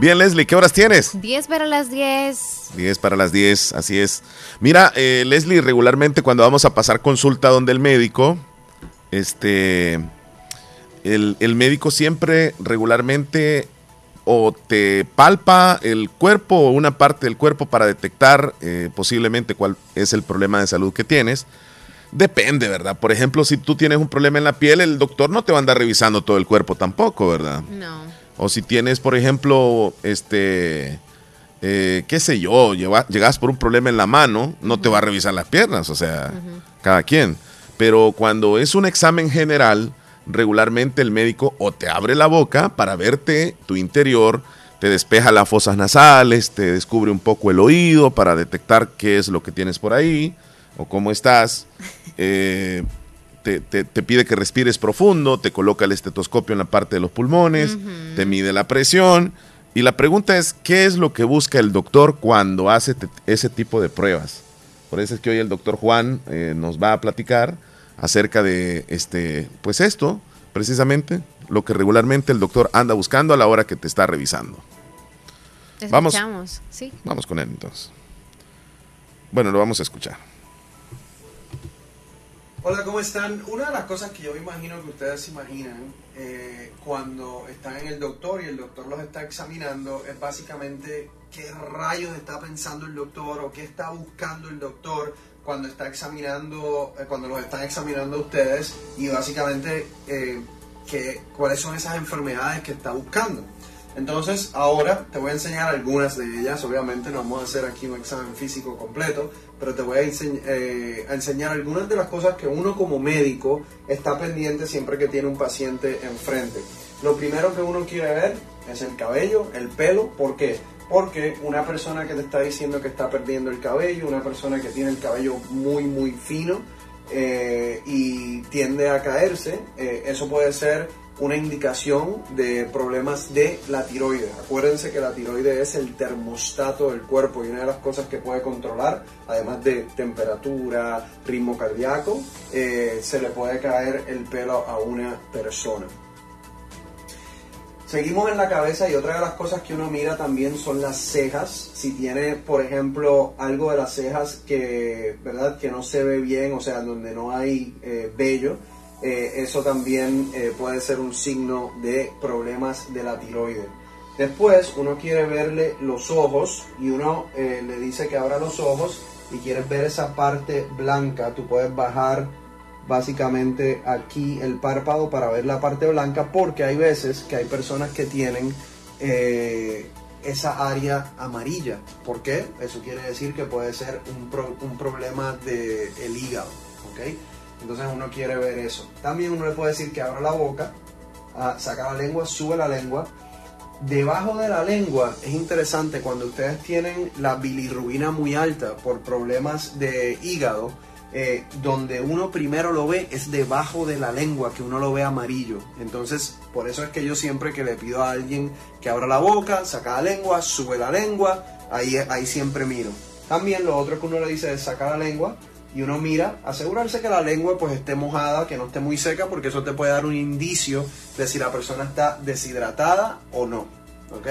Bien, Leslie, ¿qué horas tienes? 10 para las 10. 10 para las 10, así es. Mira, eh, Leslie, regularmente cuando vamos a pasar consulta donde el médico, este, el, el médico siempre regularmente o te palpa el cuerpo o una parte del cuerpo para detectar eh, posiblemente cuál es el problema de salud que tienes. Depende, ¿verdad? Por ejemplo, si tú tienes un problema en la piel, el doctor no te va a andar revisando todo el cuerpo tampoco, ¿verdad? No. O si tienes, por ejemplo, este, eh, qué sé yo, llegas por un problema en la mano, no te va a revisar las piernas, o sea, cada quien. Pero cuando es un examen general, regularmente el médico o te abre la boca para verte tu interior, te despeja las fosas nasales, te descubre un poco el oído para detectar qué es lo que tienes por ahí o cómo estás. Eh, te, pide que respires profundo, te coloca el estetoscopio en la parte de los pulmones, te mide la presión. Y la pregunta es, ¿qué es lo que busca el doctor cuando hace ese tipo de pruebas? Por eso es que hoy el doctor Juan eh, nos va a platicar acerca de este, pues esto, precisamente, lo que regularmente el doctor anda buscando a la hora que te está revisando. Vamos, ¿sí? vamos con él entonces. Bueno, lo vamos a escuchar. Hola, ¿cómo están? Una de las cosas que yo me imagino que ustedes se imaginan eh, cuando están en el doctor y el doctor los está examinando es básicamente qué rayos está pensando el doctor o qué está buscando el doctor cuando está examinando, eh, cuando los están examinando ustedes y básicamente eh, cuáles son esas enfermedades que está buscando. Entonces, ahora te voy a enseñar algunas de ellas. Obviamente no vamos a hacer aquí un examen físico completo, pero te voy a, eh, a, enseñar algunas de las cosas que uno como médico está pendiente siempre que tiene un paciente enfrente. Lo primero que uno quiere ver es el cabello, el pelo. ¿Por qué? Porque una persona que te está diciendo que está perdiendo el cabello, una persona que tiene el cabello muy, muy fino eh, y tiende a caerse, eh, eso puede ser una indicación de problemas de la tiroides. Acuérdense que la tiroides es el termostato del cuerpo y una de las cosas que puede controlar, además de temperatura, ritmo cardíaco, eh, se le puede caer el pelo a una persona. Seguimos en la cabeza y otra de las cosas que uno mira también son las cejas. Si tiene, por ejemplo, algo de las cejas que, ¿verdad? que no se ve bien, o sea, donde no hay eh, vello, eh, eso también eh, puede ser un signo de problemas de la tiroides. Después uno quiere verle los ojos y uno eh, le dice que abra los ojos y quieres ver esa parte blanca, tú puedes bajar básicamente aquí el párpado para ver la parte blanca porque hay veces que hay personas que tienen esa área amarilla. ¿Por qué? Eso quiere decir que puede ser un, problema del el hígado. ¿okay? Entonces uno quiere ver eso. También uno le puede decir que abra la boca, ah, saca la lengua, sube la lengua. Debajo de la lengua es interesante cuando ustedes tienen la bilirrubina muy alta por problemas de hígado, eh, donde uno primero lo ve es debajo de la lengua, que uno lo ve amarillo. Entonces, por eso es que yo siempre que le pido a alguien que abra la boca, saca la lengua, sube la lengua, ahí, ahí siempre miro. También lo otro que uno le dice es saca la lengua, y uno mira, asegurarse que la lengua pues esté mojada, que no esté muy seca, porque eso te puede dar un indicio de si la persona está deshidratada o no. ¿ok?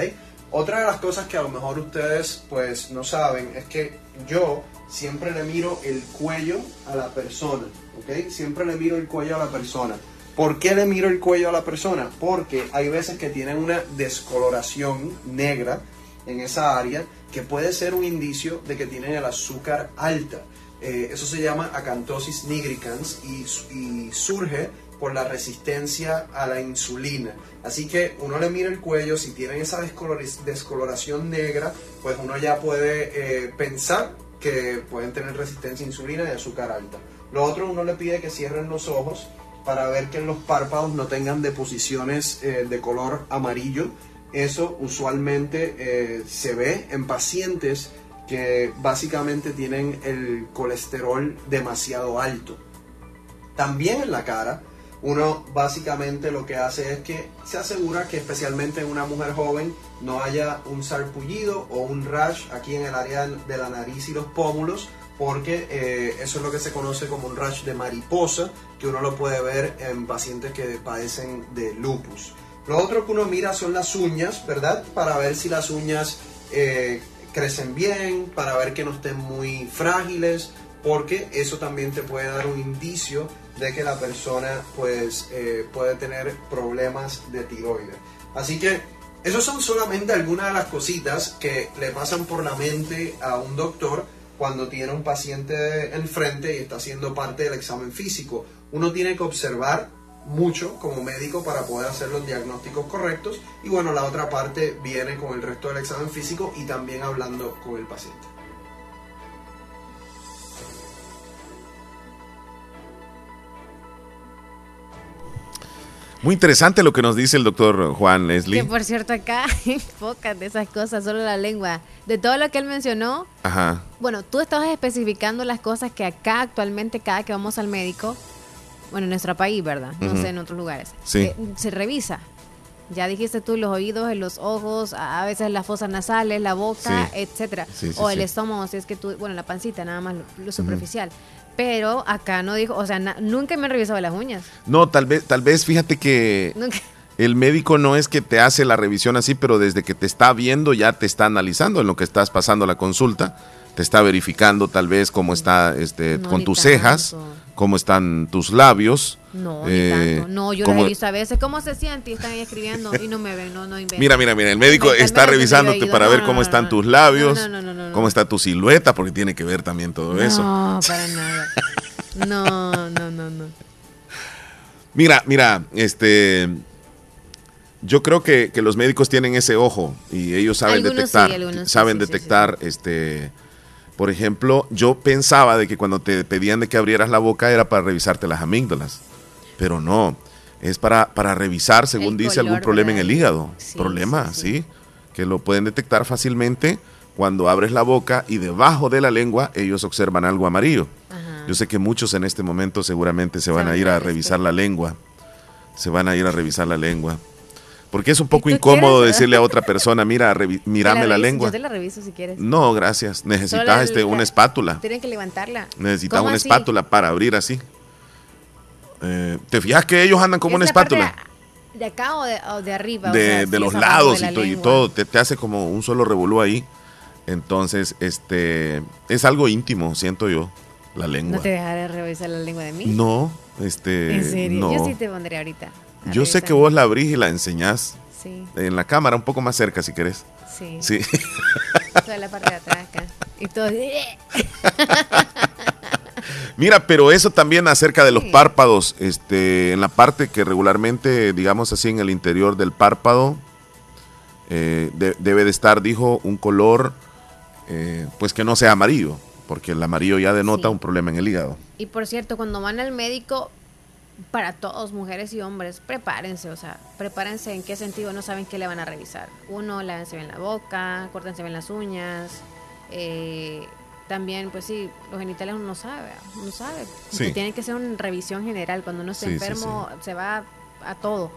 Otra de las cosas que a lo mejor ustedes pues no saben es que yo siempre le miro el cuello a la persona. ¿ok? Siempre le miro el cuello a la persona. ¿Por qué le miro el cuello a la persona? Porque hay veces que tienen una descoloración negra en esa área que puede ser un indicio de que tienen el azúcar alta. Eh, eso se llama acantosis nigricans y, surge por la resistencia a la insulina. Así que uno le mira el cuello, si tienen esa descoloración negra, pues uno ya puede eh, pensar que pueden tener resistencia a insulina y azúcar alta. Lo otro, uno le pide que cierren los ojos para ver que en los párpados no tengan deposiciones eh, de color amarillo. Eso usualmente se ve en pacientes que básicamente tienen el colesterol demasiado alto. También en la cara, uno básicamente lo que hace es que se asegura que especialmente en una mujer joven no haya un sarpullido o un rash aquí en el área de la nariz y los pómulos, porque eh, eso es lo que se conoce como un rash de mariposa, que uno lo puede ver en pacientes que padecen de lupus. Lo otro que uno mira son las uñas, ¿verdad? Para ver si las uñas eh, crecen bien, para ver que no estén muy frágiles, porque eso también te puede dar un indicio de que la persona pues eh, puede tener problemas de tiroides. Así que esos son solamente algunas de las cositas que le pasan por la mente a un doctor cuando tiene un paciente enfrente y está haciendo parte del examen físico. Uno tiene que observar mucho como médico para poder hacer los diagnósticos correctos y bueno, la otra parte viene con el resto del examen físico y también hablando con el paciente. Muy interesante lo que nos dice el doctor Juan Leslie. Que por cierto acá hay pocas de esas cosas, solo la lengua. De todo lo que él mencionó, Ajá. bueno, tú estabas especificando las cosas que acá actualmente cada que vamos al médico bueno, en nuestro país, ¿verdad? No sé, en otros lugares. Sí. Eh, se revisa. Ya dijiste tú, los oídos, los ojos, a veces las fosas nasales, la boca, etcétera. o el estómago, si es que tú, bueno, la pancita, nada más lo, superficial. Pero acá no dijo, o sea, nunca me he revisado las uñas. No, tal vez, tal vez, fíjate que el médico no es que te hace la revisión así, pero desde que te está viendo ya te está analizando en lo que estás pasando la consulta, te está verificando tal vez cómo está este, con tus cejas cómo están tus labios. No, eh, tanto. No, yo lo he visto a veces. ¿Cómo se siente? Y están ahí escribiendo y no me ven, no, no inventan. Mira, mira, mira, el médico está revisándote para ver cómo están tus labios, cómo está tu silueta, porque tiene que ver también todo eso. No, para nada. No, no, no, no. Mira, mira, este... Yo creo que, que los médicos tienen ese ojo y ellos saben Algunos detectar, sí, saben sí, sí, sí, detectar, este, por ejemplo, yo pensaba de que cuando te pedían de que abrieras la boca era para revisarte las amígdalas, pero no, es para, para revisar, según El dice, algún problema en el hígado, Sí, problema, sí, sí, sí. que lo pueden detectar fácilmente cuando abres la boca y debajo de la lengua ellos observan algo amarillo. Ajá. Yo sé que muchos en este momento seguramente se van a ir a revisar la lengua. Se van a ir a revisar la lengua. Porque es un poco incómodo quieres? decirle a otra persona, mira, mírame la, reviso, lengua. Yo te la reviso si quieres. No, gracias. Necesitas la- este, una la- espátula. Tienen que levantarla. Necesitas ¿Cómo una así? espátula para abrir así. Eh, ¿Te fijas que ellos andan como ¿Es una la espátula? ¿De acá o de, o de arriba? O De, sea, de si los lados la y, to- y todo. Te, te hace como un solo revolú ahí. Entonces, este, es algo íntimo, siento yo, la lengua. ¿No te dejaré revisar la lengua de mí? No, este, ¿En serio? no. Yo sí te pondré ahorita. Yo sé que vos la abrís y la enseñás Sí, en la cámara, un poco más cerca si querés. sí. Sí. Toda la parte de atrás acá. Y todo. Mira, pero eso también acerca de los Sí. párpados, este, en la parte que regularmente, digamos así, en el interior del párpado, eh, de- debe de estar, dijo, un color, eh, pues que no sea amarillo, porque el amarillo ya denota Sí. un problema en el hígado. Y por cierto, cuando van al médico, para todos, mujeres y hombres, prepárense, o sea, prepárense en qué sentido no saben qué le van a revisar. Uno, lávense bien la boca, córtense bien las uñas. eh, también, pues sí, los genitales uno no sabe, uno sabe. Sí. Tiene que ser una revisión general. Cuando uno está Sí, sí, enfermo, se va a todo.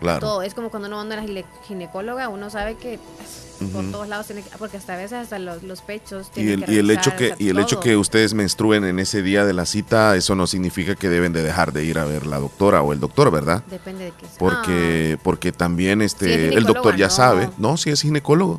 Claro. Todo. Es como cuando uno va a gine- ginecóloga, uno sabe que pues, por todos lados tiene que, porque hasta a veces hasta los, los pechos Y tienen el, que y el hecho que y el hecho que ustedes menstruen en ese día de la cita, eso no significa que deben de dejar de ir a ver la doctora o el doctor, ¿verdad? Depende de qué sea. Porque porque también este es el doctor ya no. sabe, no, si es ginecólogo,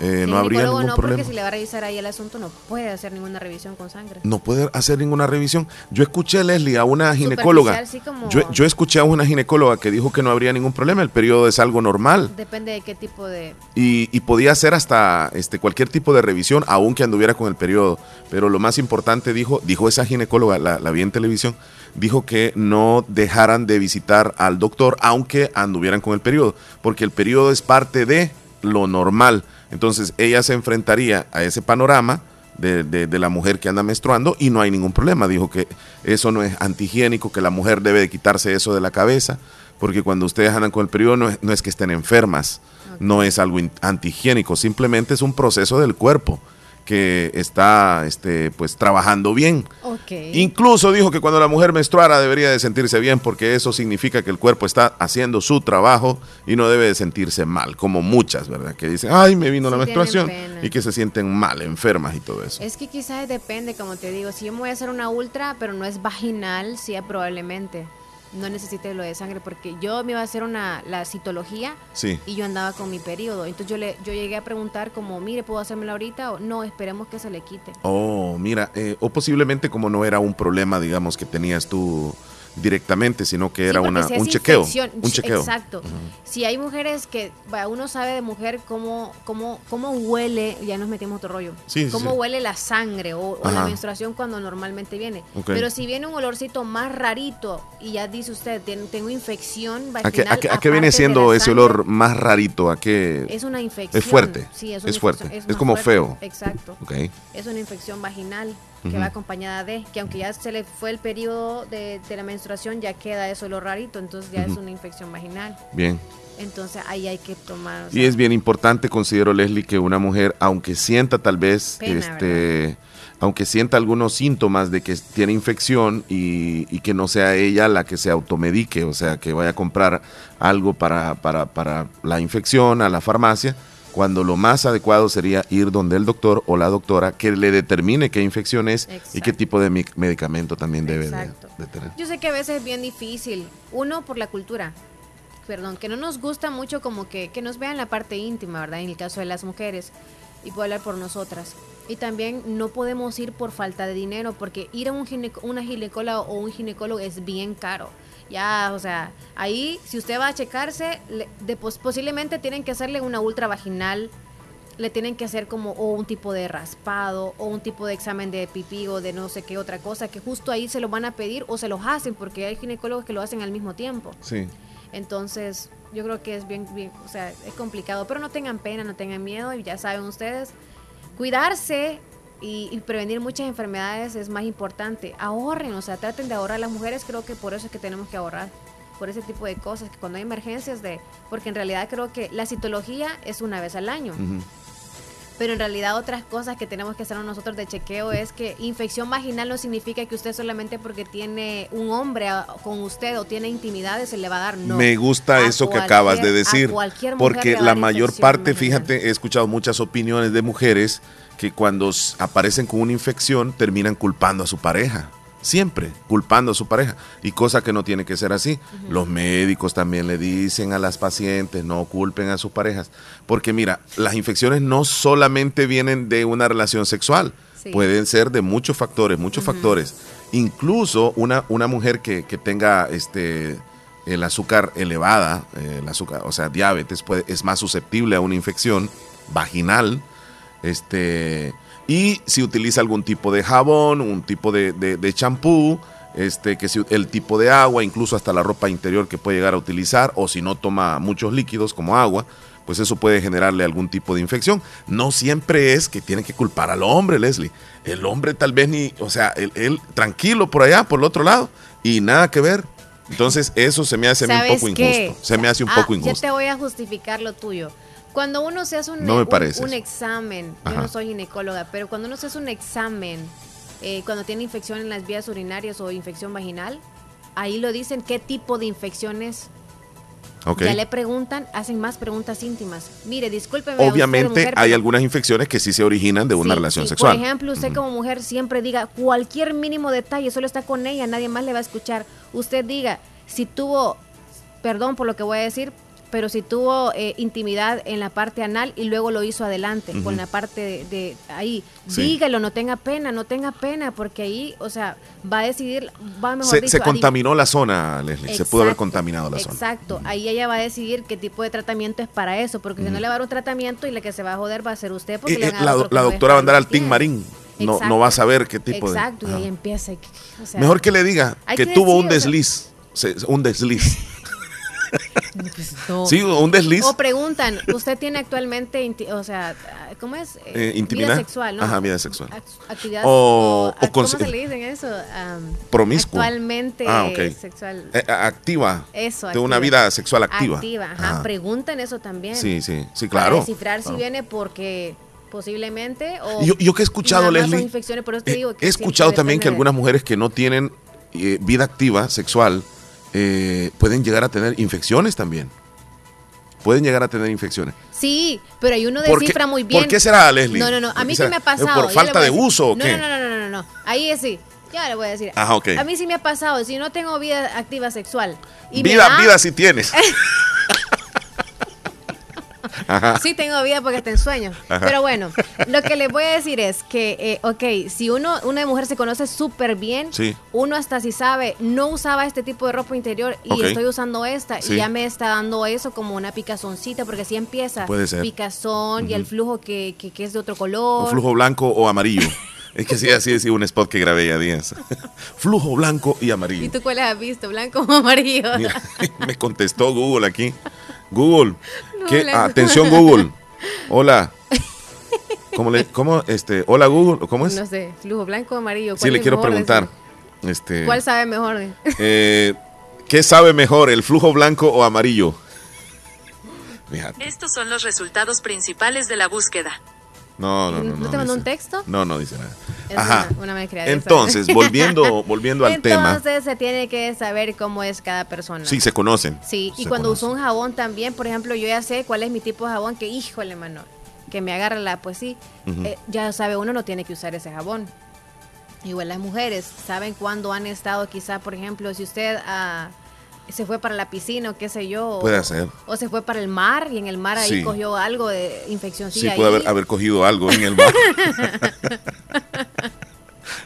eh, no habría ningún no, problema. porque si le va a revisar ahí el asunto, no puede hacer ninguna revisión con sangre. No puede hacer ninguna revisión. Yo escuché, Leslie, a una ginecóloga. Superficial, sí, como- Yo, yo escuché a una ginecóloga que dijo que no habría ningún problema. El periodo es algo normal. Depende de qué tipo de... Y, y podía hacer hasta este, cualquier tipo de revisión, aunque anduviera con el periodo. Pero lo más importante, dijo, dijo esa ginecóloga, la, la vi en televisión, dijo que no dejaran de visitar al doctor, aunque anduvieran con el periodo. Porque el periodo es parte de lo normal. Entonces ella se enfrentaría a ese panorama de, de- de la mujer que anda menstruando y no hay ningún problema. Dijo que eso no es antihigiénico, que la mujer debe de quitarse eso de la cabeza, porque cuando ustedes andan con el periodo no es, no es que estén enfermas, no es algo antihigiénico, simplemente es un proceso del cuerpo que está este, pues trabajando bien. Incluso dijo que cuando la mujer menstruara debería de sentirse bien porque eso significa que el cuerpo está haciendo su trabajo y no debe de sentirse mal, como muchas, ¿verdad? Que dicen, ay, me vino la Sí, menstruación y que se sienten mal, enfermas y todo eso. Es que quizás depende, como te digo, si yo me voy a hacer una ultra, pero no es vaginal, sí, probablemente no necesite lo de sangre, porque yo me iba a hacer una, la citología Sí. y yo andaba con mi periodo. Entonces yo le yo llegué a preguntar como, mire, ¿puedo hacérmela ahorita? O no, esperemos que se le quite. Oh, mira, eh, o posiblemente como no era un problema, digamos, que tenías tú directamente, sino que Sí, era una, si un chequeo. Un chequeo. Exacto. Si hay mujeres que, uno sabe de mujer cómo, cómo, cómo huele, ya nos metimos otro rollo, Sí, cómo sí. huele la sangre o, o la menstruación cuando normalmente viene. Pero si viene un olorcito más rarito y ya dice usted, "Ten- tengo infección vaginal. ¿A qué, a qué- a qué aparte viene siendo ese sangre", olor más rarito? ¿A qué? Es una infección. Es fuerte. Sí, es, una fuerte. Es, como fuerte. feo. Exacto. Es una infección vaginal que va acompañada de, que aunque ya se le fue el periodo de, de la menstruación, ya queda eso lo rarito, entonces ya es una infección vaginal. Bien. Entonces ahí hay que tomar. o Y es bien importante, considero Leslie, que una mujer, aunque sienta tal vez, Pena, este, aunque sienta algunos síntomas de que tiene infección y, y que no sea ella la que se automedique, o sea, que vaya a comprar algo para, para, para la infección a la farmacia, cuando lo más adecuado sería ir donde el doctor o la doctora que le determine qué infección es y qué tipo de medicamento también debe de tener. Yo sé que a veces es bien difícil. Uno, por la cultura. Perdón, que no nos gusta mucho como que, que nos vean la parte íntima, ¿verdad? En el caso de las mujeres. Y puedo hablar por nosotras. Y también no podemos ir por falta de dinero, porque ir a un gineco- una ginecóloga o un ginecólogo es bien caro. Ya, o sea, ahí si usted va a checarse, le- de pos- posiblemente tienen que hacerle una ultra vaginal, le tienen que hacer como o un tipo de raspado o un tipo de examen de pipí o de no sé qué otra cosa, que justo ahí se lo van a pedir o se los hacen, porque hay ginecólogos que lo hacen al mismo tiempo. Sí. Entonces, yo creo que es bien, bien, o sea, es complicado, pero no tengan pena, no tengan miedo, y ya saben ustedes, cuidarse y, y prevenir muchas enfermedades es más importante. Ahorren, o sea, traten de ahorrar. Las mujeres creo que por eso es que tenemos que ahorrar, por ese tipo de cosas, que cuando hay emergencias de, porque en realidad creo que la citología es una vez al año. Pero en realidad otras cosas que tenemos que hacer nosotros de chequeo es que infección vaginal no significa que usted solamente porque tiene un hombre con usted o tiene intimidades se le va a dar. No. Me gusta A eso que acabas de a decir, cualquier mujer porque la mayor parte, vaginal. fíjate, he escuchado muchas opiniones de mujeres que cuando aparecen con una infección terminan culpando a su pareja. Siempre culpando a su pareja. Y cosa que no tiene que ser así. Los médicos también le dicen a las pacientes, no culpen a sus parejas. Porque mira, las infecciones no solamente vienen de una relación sexual. Sí. Pueden ser de muchos factores, muchos factores. Incluso una, una mujer que, que tenga este el azúcar elevada, eh, el azúcar, o sea, diabetes, puede, es más susceptible a una infección vaginal. Este, y si utiliza algún tipo de jabón, un tipo de, de, de champú, este, que si, el tipo de agua, incluso hasta la ropa interior que puede llegar a utilizar, o si no toma muchos líquidos como agua, pues eso puede generarle algún tipo de infección. No siempre es que tiene que culpar al hombre, Leslie. El hombre tal vez ni, o sea, él, él tranquilo por allá, por el otro lado, y nada que ver. Entonces eso se me hace a mí un ¿Sabes poco injusto. Se me hace un Ah, poco Ya injusto. te voy a justificar lo tuyo. Cuando uno se hace un, No me un- examen, yo no soy ginecóloga, pero cuando uno se hace un examen, eh, cuando tiene infección en las vías urinarias o infección vaginal, ahí lo dicen qué tipo de infecciones. Ok. Ya le preguntan, hacen más preguntas íntimas. Mire, discúlpeme. usted, Obviamente mujer, hay pero- algunas infecciones que sí se originan de una Sí, relación sí. sexual. Por ejemplo, usted como mujer siempre diga cualquier mínimo detalle, solo está con ella, nadie más le va a escuchar. Usted diga si tuvo, perdón por lo que voy a decir, pero si tuvo eh, intimidad en la parte anal y luego lo hizo adelante con la parte de, de ahí, Sí. dígalo, no tenga pena, no tenga pena, porque ahí, o sea, va a decidir, va mejor se, dicho, se contaminó la zona, Leslie. Se pudo haber Exacto, contaminado la zona. Exacto, ahí ella va a decidir qué tipo de tratamiento es para eso, porque si no le va a dar un tratamiento y la que se va a joder va a ser usted. Porque Eh, le van a la, la doctora va a andar al Team Marín. No, Exacto. no va a saber qué tipo Exacto, de. y Ajá. ahí empieza. y- o sea, Mejor que le diga que que tuvo un decir, o sea- desliz. Un desliz. pues, no. Sí, un desliz. O preguntan, ¿usted tiene actualmente, o sea, ¿cómo es? Eh, intimidad. Vida sexual, ¿no? Ajá, vida sexual. Ac- Actividad, O- o- o ¿Cómo se le dicen eso? Am, Promiscuo. Actualmente Ah, ok. sexual. Eh, activa. Eso, De una activa. vida sexual activa. Activa, ajá. Ajá. Preguntan eso también. Sí, sí, sí, Para claro. descifrar si claro. viene porque posiblemente o Yo, yo que he escuchado, Leslie, infecciones, por eso te eh, digo que he escuchado también que algunas mujeres que no tienen eh, vida activa sexual eh, pueden llegar a tener infecciones también. Pueden llegar a tener infecciones. Sí, pero hay uno ¿Por qué- descifra muy bien. por qué será, Leslie? No, no, no. ¿Por A mí sí me ha ¿Es pasado. por falta de uso o no, qué? No, no, no, no, no. Ahí es sí. Ya le voy a decir. Ajá, ok. A mí sí me ha pasado. Si no tengo vida activa sexual. Y me vida, da- vida si tienes. Ajá. Sí tengo vida porque está en sueño. Ajá. Pero bueno, lo que les voy a decir es que, eh, ok, si uno, una mujer se conoce súper bien, Sí. uno hasta si sabe, no usaba este tipo de ropa interior y estoy usando esta Sí. y ya me está dando eso como una picazoncita, porque así empieza. Puede ser. Picazón y el flujo que, que- que es de otro color. O flujo blanco o amarillo. Es que sí, así decía un spot que grabé ya días. flujo blanco y ¿Y amarillo. tú cuáles has visto? ¿Blanco o amarillo? Mira, me contestó Google aquí. Google. ¿qué? Hola. Atención Google. Hola. ¿Cómo le, cómo, este, hola Google, ¿cómo es? No sé, flujo blanco o amarillo. sí, ¿cuál le quiero mejor? preguntar. Este, ¿Cuál sabe mejor? eh, ¿Qué sabe mejor, el flujo blanco o amarillo? Fíjate. Estos son los resultados principales de la búsqueda. No, no, no. ¿No te mandó un texto? No, no dice nada. Es Ajá. una- una. Entonces, volviendo, volviendo al tema. Entonces se tiene que saber cómo es cada persona. Sí, se conocen. Sí, y cuando conocen. uso un jabón también, por ejemplo, yo ya sé cuál es mi tipo de jabón que, híjole, mano, que me agarra la, pues sí, eh, ya sabe uno no tiene que usar ese jabón. Igual las mujeres saben cuándo han estado, quizá, por ejemplo, si usted ah, se fue para la piscina o qué sé yo. o- Puede ser. O se fue para el mar y en el mar ahí Sí. cogió algo de infección. Sí, puede haber, haber cogido algo en el mar.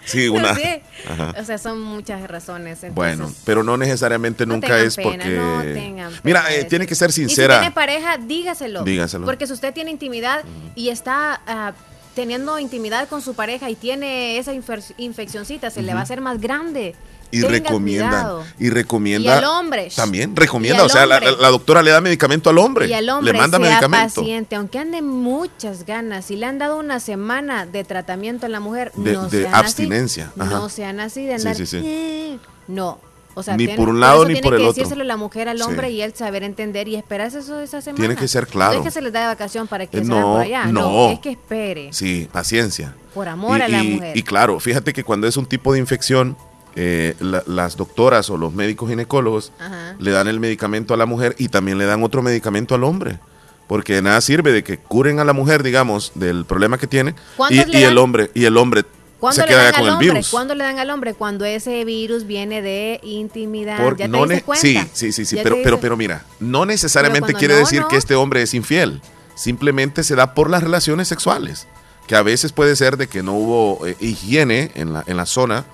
sí, una. Sí. Ajá. O sea, son muchas razones. entonces- Bueno, pero no necesariamente No nunca es pena, porque. no tengan Mira, eh, tiene que ser Y si sincera. tiene pareja, dígaselo. Dígaselo. Porque si usted tiene intimidad y está ah, teniendo intimidad con su pareja y tiene esa infeccioncita, se le va a hacer más grande. Y recomienda y recomienda Y al hombre. también recomienda Y o sea la, doctora le da medicamento al hombre Y al hombre le manda sea medicamento paciente, aunque ande muchas ganas, si le han dado una semana de tratamiento a la mujer, De- no de sean abstinencia, así, ajá. no sean así de Sí, andar, sí, sí. "Eh", no. O sea, Ni tiene- por un lado ni tiene por el que otro. decírselo la mujer al hombre Sí. y él saber entender y esperarse eso esa semana. Tiene que ser claro. No es que se les da de vacación para que Eh, se no, por allá. no. es que espere. sí paciencia Por amor y, a la y- mujer. y claro fíjate que cuando es un tipo de infección eh, la- las doctoras o los médicos ginecólogos Ajá. le dan el medicamento a la mujer y también le dan otro medicamento al hombre. Porque de nada sirve de que curen a la mujer, digamos, del problema que tiene y, ¿Cuántos le y el hombre y el hombre ¿Cuándo se le queda dan con al el hombre? virus. ¿Cuándo le dan al hombre? Cuando ese virus viene de intimidad. Por- ¿Ya te no cuenta? sí, sí, sí, sí, ¿Ya pero, pero, pero mira, no necesariamente quiere no, decir no. que este hombre es infiel. Simplemente se da por las relaciones sexuales, que a veces puede ser de que no hubo eh, higiene en la, en la zona,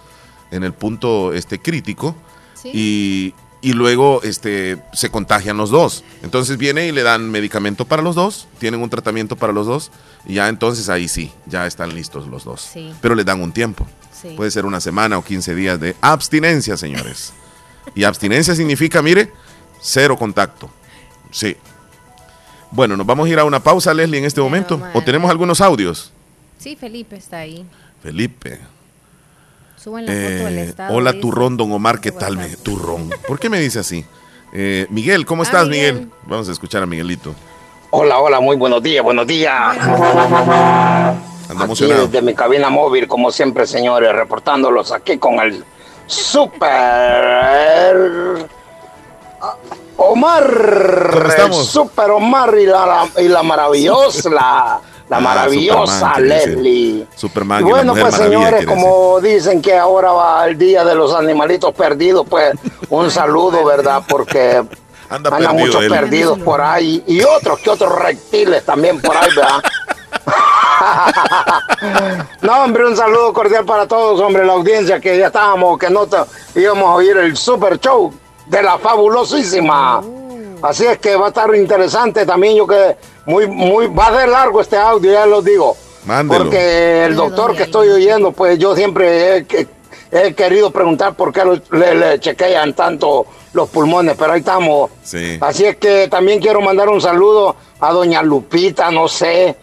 en el punto este, crítico, Sí. y, y luego este, se contagian los dos. Entonces viene y le dan medicamento para los dos, tienen un tratamiento para los dos, y ya entonces ahí sí, ya están listos los dos. Sí. Pero les dan un tiempo. Sí. Puede ser una semana o 15 días de abstinencia, señores. Y abstinencia significa, mire, cero contacto. Sí. Bueno, nos vamos a ir a una pausa, Leslie, en este momento. ¿O tenemos algunos audios? Sí, Felipe está ahí. Felipe. Suben la foto del Eh, estado. hola, dice. turrón, don Omar, ¿qué tal? me- Turrón. ¿Por qué me dice así? Eh, Miguel, ¿cómo Ah, estás, Miguel? Miguel. Vamos a escuchar a Miguelito. Hola, hola, muy buenos días, buenos días. Anda Aquí emocionado. desde mi cabina móvil, como siempre, señores, reportándolos aquí con el super Omar. ¿Cómo estamos? El super Omar y la, la- y la maravillosa, la, la Ah, maravillosa Superman. Leslie. Superman Y bueno, pues señores, como dicen que ahora va el día de los animalitos perdidos, pues un saludo, ¿verdad? Porque Anda andan perdido muchos él. perdidos por ahí y otros que otros reptiles también por ahí, ¿verdad? no, hombre, un saludo cordial para todos, hombre, la audiencia que ya estábamos, que no íbamos a oír el super show de la fabulosísima. Así es que va a estar interesante también, yo que muy, muy, va a ser largo este audio, ya lo digo. Mándelo. Porque el doctor que estoy oyendo, pues yo siempre he, que- he querido preguntar por qué lo- le, le chequean tanto los pulmones, pero ahí estamos. Sí. Así es que también quiero mandar un saludo a doña Lupita, no sé,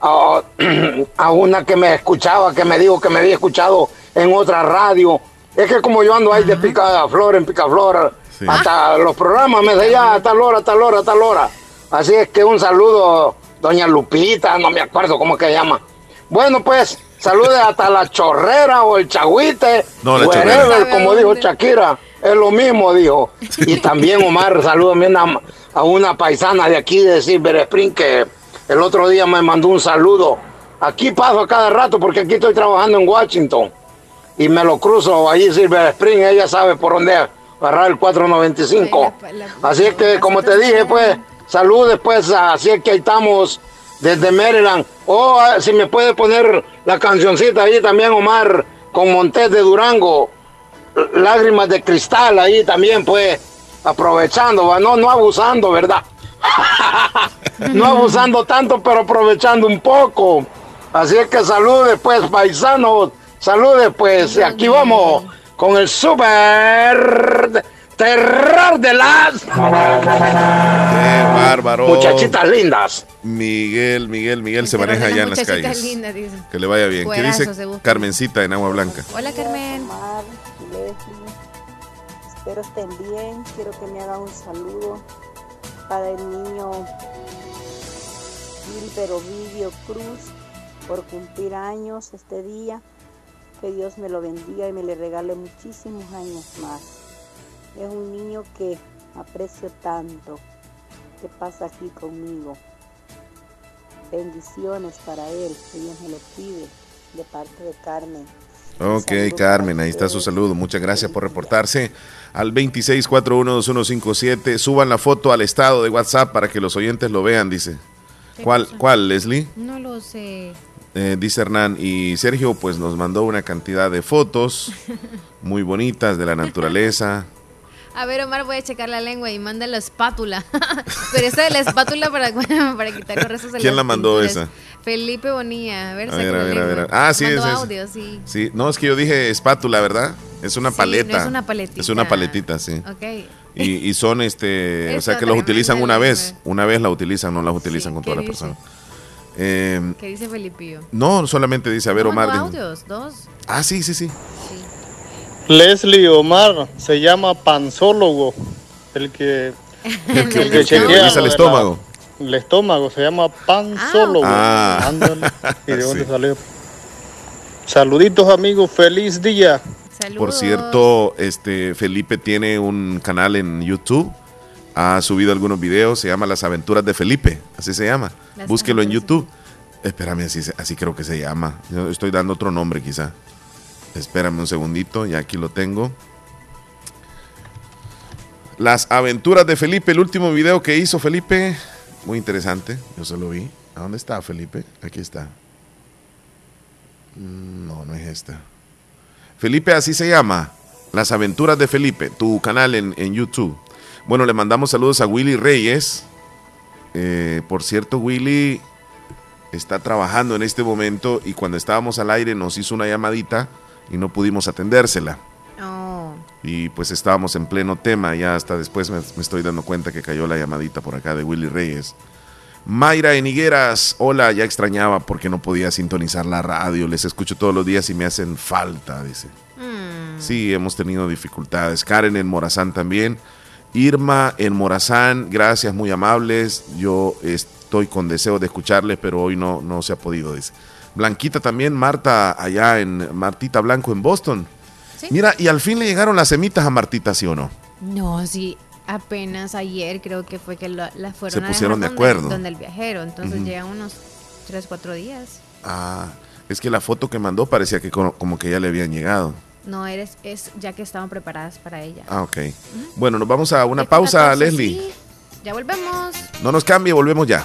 a, a una que me escuchaba, que me dijo que me había escuchado en otra radio. Es que como yo ando ahí de picaflor en picaflor, Sí. hasta los programas me decían a tal hora, a tal hora, a tal hora. Así es que un saludo, doña Lupita, no me acuerdo cómo que llama. Bueno, pues, salude hasta la chorrera o el chagüite, No, la wherever, chorrera. como dijo Shakira, es lo mismo, dijo. Y también Omar, salúdame una- a una paisana de aquí de Silver Spring que el otro día me mandó un saludo. Aquí paso a cada rato porque aquí estoy trabajando en Washington y me lo cruzo ahí Silver Spring, ella sabe por dónde agarrar el 495. Así es que, como te dije, pues, saludes, pues, así es que ahí estamos desde Maryland. O ah, si me puede poner la cancioncita ahí también, Omar, con Montes de Durango, Lágrimas de Cristal, ahí también, pues, aprovechando, ¿va? no, no abusando, ¿verdad? no abusando tanto, pero aprovechando un poco. Así es que saludes, pues, paisanos, saludes, pues, y aquí vamos con el super terror de las Qué bárbaro. muchachitas lindas. Miguel, Miguel, Miguel se maneja allá en las calles. linda, dice. Que le vaya bien. ¿Qué Cuerazo dice. Carmencita en Agua Blanca? Hola, Carmen. Espero estén bien. Quiero que me hagan un saludo para el niño Gilbert Ovidio Cruz por cumplir años este día. Que Dios me lo bendiga y me le regale muchísimos años más. Es un niño que aprecio tanto, que pasa aquí conmigo. Bendiciones para él, que Dios me lo pide de parte de Carmen. Ok, Carmen, ahí está su saludo. Muchas gracias por reportarse al 26412157. Suban la foto al estado de WhatsApp para que los oyentes lo vean, dice. ¿Qué ¿Cuál, cosa? cuál Leslie? No lo sé. Eh, dice Hernán. Y Sergio, pues nos mandó una cantidad de fotos muy bonitas de la naturaleza. A ver, Omar, voy a checar la lengua y manda la espátula. Pero esa de la espátula para, para quitar los restos de ¿Quién la mandó esa? Felipe Bonilla. A ver, a ver, a ver, a ver. Ah, sí, Mandó es, es. audio, sí. Sí, no, es que yo dije espátula, ¿verdad? Es una Sí, paleta. no es una paletita. Es una paletita, sí. Ok. Y, y son, este, o sea, que los utilizan una vez. Una vez la utilizan, no las utilizan con ¿qué toda la dice? Eh, ¿Qué dice Felipillo? no, solamente dice, a ver, ¿No Omar. dice- audios? ¿Dos? Ah, sí, sí, sí. Leslie Omar se llama panzólogo, el que, El que- el que chequea el de la- estómago. el estómago se llama panzólogo. Ah. Ándale. ¿Y de dónde Sí. salió? Saluditos amigos, feliz día. Por cierto, este Felipe tiene un canal en YouTube. Ha subido algunos videos, se llama Las Aventuras de Felipe, así se llama. Las Búsquelo en YouTube. Espérame, así, así creo que se llama. Yo estoy dando otro nombre quizá. Espérame un segundito, ya aquí lo tengo. Las Aventuras de Felipe, el último video que hizo Felipe, muy interesante, yo se lo vi. ¿A dónde está Felipe? Aquí está. Mm, No, no es esta. Felipe, así se llama. Las aventuras de Felipe, tu canal en, en YouTube. Bueno, le mandamos saludos a Willy Reyes. Eh, por cierto, Willy está trabajando en este momento y cuando estábamos al aire nos hizo una llamadita y no pudimos atendérsela. Oh. Y pues estábamos en pleno tema, ya hasta después me, me estoy dando cuenta que cayó la llamadita por acá de Willy Reyes. Mayra en Higueras, hola, ya extrañaba porque no podía sintonizar la radio, les escucho todos los días y me hacen falta, dice. Sí, hemos tenido dificultades. Karen en Morazán también. Irma en Morazán, gracias, muy amables. Yo estoy con deseo de escucharles, pero hoy no, no se ha podido, dice. Blanquita también, Marta allá en Martita Blanco en Boston. Mira, y al fin le llegaron las semitas a Martita, ¿sí o no? No, sí, apenas ayer creo que fue que la- las fueron Se pusieron de acuerdo. Donde el viajero, entonces Ujú. llegan unos 3, 4 días. Ah, es que la foto que mandó parecía que como, como que ya le habían llegado. No, eres, es ya que estaban preparadas para ella. Ah, ok. Bueno, nos vamos a una pausa, 14, Leslie. sí. Ya volvemos. No nos cambie, volvemos ya.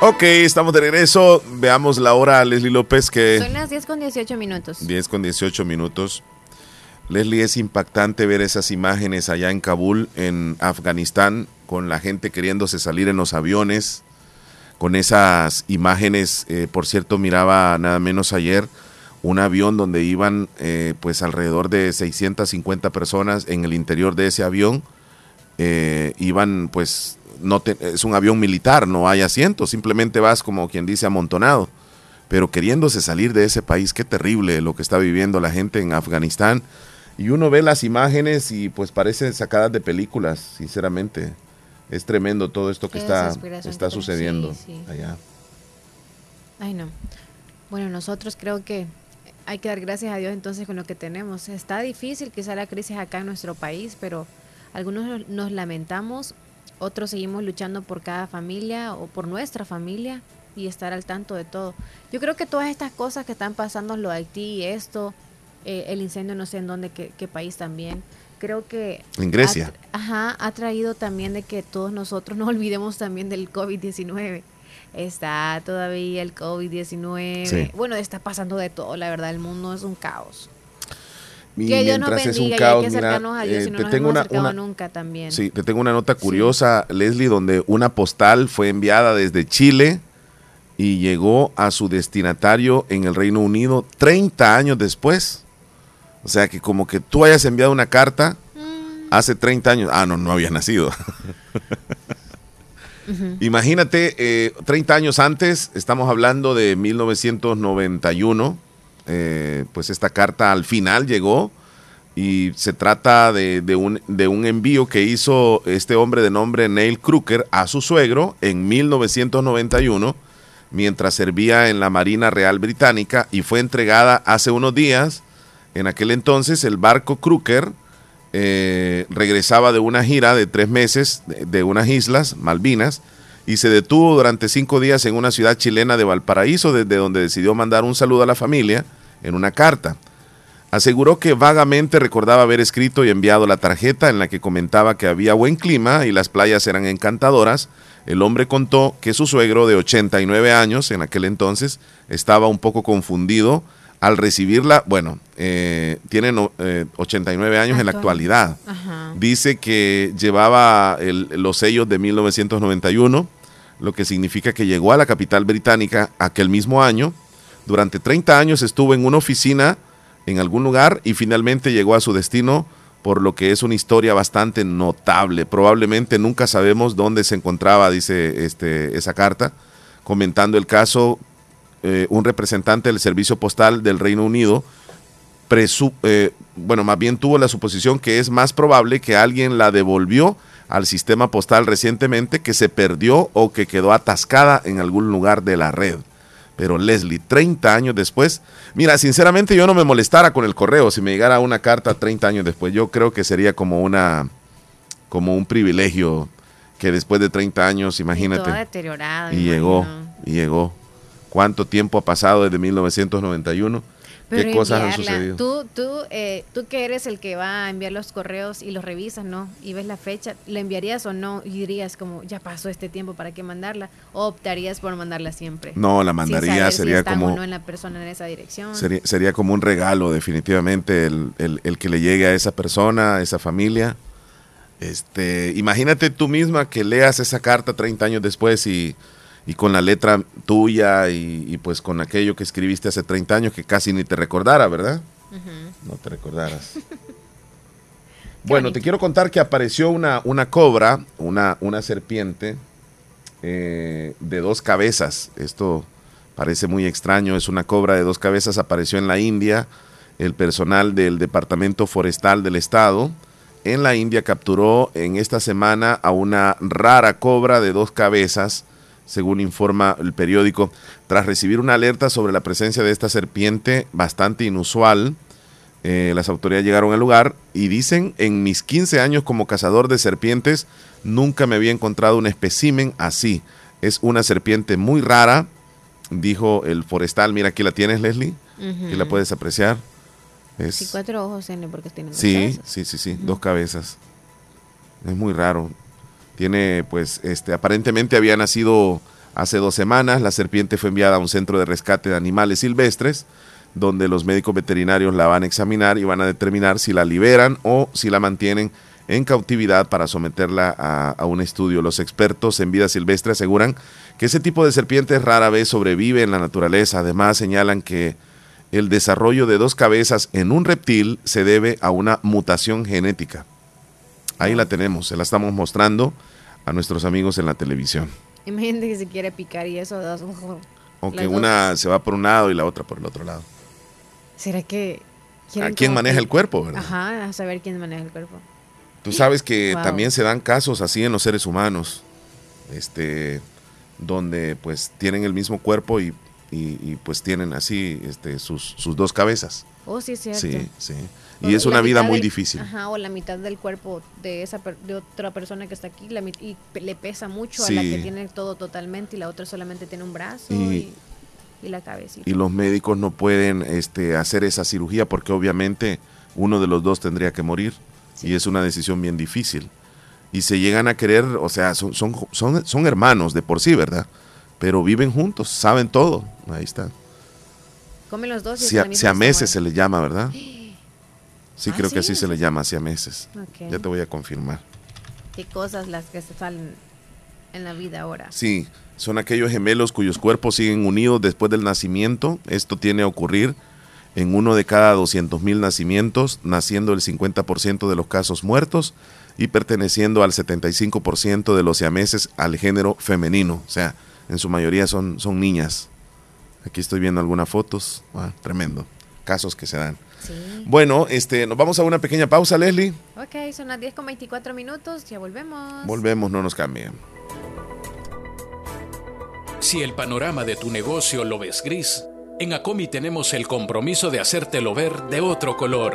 Ok, estamos de regreso. Veamos la hora, Leslie López, que... Son las 10 con 18 minutos. 10 con 18 minutos. Leslie, es impactante ver esas imágenes allá en Kabul, en Afganistán, con la gente queriéndose salir en los aviones, con esas imágenes, eh, por cierto, miraba nada menos ayer un avión donde iban eh, pues alrededor de 650 personas en el interior de ese avión, eh, iban pues no es un avión militar, no hay asientos, simplemente vas como quien dice amontonado. Pero queriéndose salir de ese país, qué terrible lo que está viviendo la gente en Afganistán. Y uno ve las imágenes y pues parecen sacadas de películas, sinceramente. Es tremendo todo esto que está, está sucediendo allá. Ay, no. Bueno, nosotros creo que hay que dar gracias a Dios entonces con lo que tenemos. Está difícil quizá la crisis acá en nuestro país, pero algunos nos lamentamos otros seguimos luchando por cada familia o por nuestra familia y estar al tanto de todo. Yo creo que todas estas cosas que están pasando, lo de Haití y esto, eh, el incendio no sé en dónde, qué, país también, creo que... En Grecia. Ha, ajá, ha traído también de que todos nosotros no olvidemos también del COVID-19. Está todavía el COVID-19. Bueno, está pasando de todo, la verdad, el mundo es un caos que Dios nos bendiga, es un caos, hay que a Dios, eh, te tengo una, nunca también. Sí, te tengo una nota curiosa, Leslie, donde una postal fue enviada desde Chile y llegó a su destinatario en el Reino Unido 30 años después. O sea que como que tú hayas enviado una carta mm. hace 30 años. Ah, no, no había nacido. Imagínate, 30 eh, años antes, estamos hablando de 1991 eh, pues esta carta al final llegó y se trata de, un, envío que hizo este hombre de nombre Neil Kruger a su suegro en 1991 mientras servía en la Marina Real Británica y fue entregada hace unos días. En aquel entonces el barco Kruger eh, regresaba de una gira de tres meses de unas islas, Malvinas, y se detuvo durante cinco días en una ciudad chilena de Valparaíso, desde donde decidió mandar un saludo a la familia en una carta. Aseguró que vagamente recordaba haber escrito y enviado la tarjeta en la que comentaba que había buen clima y las playas eran encantadoras. El hombre contó que su suegro de 89 años en aquel entonces estaba un poco confundido al recibirla. Bueno, eh, tiene 89 años en la actualidad. Dice que llevaba los sellos de 1991 lo que significa que llegó a la capital británica aquel mismo año. Durante 30 años estuvo en una oficina en algún lugar y finalmente llegó a su destino, por lo que es una historia bastante notable. Probablemente nunca sabemos dónde se encontraba, dice este, esa carta, comentando el caso, eh, un representante del Servicio Postal del Reino Unido, eh, bueno, más bien tuvo la suposición que es más probable que alguien la devolvió al sistema postal recientemente que se perdió o que quedó atascada en algún lugar de la red. Pero Leslie, 30 años después, mira, sinceramente yo no me molestara con el correo si me llegara una carta 30 años después. Yo creo que sería como una como un privilegio que después de 30 años, imagínate. Toda deteriorada. Y me llegó, imagino. y llegó. ¿Cuánto tiempo ha pasado desde 1991? Pero ¿Qué cosas han sucedido? Tú, tú, eh, tú que eres el que va a enviar los correos y los revisas, ¿no? Y ves la fecha, ¿la enviarías o no? Y dirías como, ya pasó este tiempo, ¿para qué mandarla? ¿O optarías por mandarla siempre? No, la mandaría, si sería o como- no en la persona en esa dirección. Sería, sería como un regalo, definitivamente, el, el- el que le llegue a esa persona, a esa familia. Este, imagínate tú misma que leas esa carta 30 años después y, y con la letra tuya y, y pues con aquello que escribiste hace 30 años que casi ni te recordara, ¿verdad? No te recordaras. bueno, te quiero contar que apareció una, una cobra, una, una serpiente eh, de dos cabezas. Esto parece muy extraño, es una cobra de dos cabezas, apareció en la India. El personal del Departamento Forestal del Estado en la India capturó en esta semana a una rara cobra de dos cabezas, según informa el periódico, tras recibir una alerta sobre la presencia de esta serpiente bastante inusual. eh, las autoridades llegaron al lugar y dicen, en mis 15 años como cazador de serpientes, nunca me había encontrado un espécimen así. Es una serpiente muy rara, dijo el forestal. Mira, aquí la tienes, Leslie. La puedes apreciar. Es, Sí, cuatro ojos porque tiene dos Sí, cabezas. sí, sí, sí, dos cabezas. Es muy raro. Tiene, pues, este, aparentemente había nacido hace dos semanas. La serpiente fue enviada a un centro de rescate de animales silvestres, donde los médicos veterinarios la van a examinar y van a determinar si la liberan o si la mantienen en cautividad para someterla a, un estudio. Los expertos en vida silvestre aseguran que ese tipo de serpientes rara vez sobrevive en la naturaleza. Además, señalan que el desarrollo de dos cabezas en un reptil se debe a una mutación genética. Ahí la tenemos, se la estamos mostrando a nuestros amigos en la televisión. Imagínate que se quiere picar y eso. dos- Aunque las dos. una se va por un lado y la otra por el otro lado. ¿Será que... ¿A quién maneja que- el cuerpo, verdad? Ajá, a saber quién maneja el cuerpo. Tú sabes que Wow. también se dan casos así en los seres humanos, este, donde pues tienen el mismo cuerpo y, y- y, pues tienen así este, sus, sus dos cabezas. Oh, sí, es cierto. Sí, sí. O Y es una vida muy del- difícil. Ajá, o la mitad del cuerpo de esa per- de otra persona que está aquí la y le pesa mucho a la que tiene todo totalmente y la otra solamente tiene un brazo Y- y, y la cabecita. y los médicos no pueden este, hacer esa cirugía porque obviamente uno de los dos tendría que morir y es una decisión bien difícil. Y se llegan a querer, o sea, son, son, son, son hermanos de por sí, ¿verdad? Pero viven juntos, saben todo. Ahí está. Comen los dos y es Sia- la misma Siameses se estómago. le llama, ¿verdad? Sí, Ah, creo que sí. así se le llama, siameses. Ok. Ya te voy a confirmar. Qué cosas las que se salen en la vida ahora. Sí, son aquellos gemelos cuyos cuerpos siguen unidos después del nacimiento. Esto tiene a ocurrir en uno de cada 200 mil nacimientos, naciendo el 50% de los casos muertos y perteneciendo al 75% de los siameses al género femenino. O sea, en su mayoría son, son niñas. Aquí estoy viendo algunas fotos. Ah, tremendo. Casos que se dan. Sí. Bueno, este, nos vamos a una pequeña pausa, Leslie. Ok, son las 10 con 24 minutos, ya volvemos. Volvemos, no nos cambien. Si el panorama de tu negocio lo ves gris, en Acomi tenemos el compromiso de hacértelo ver de otro color.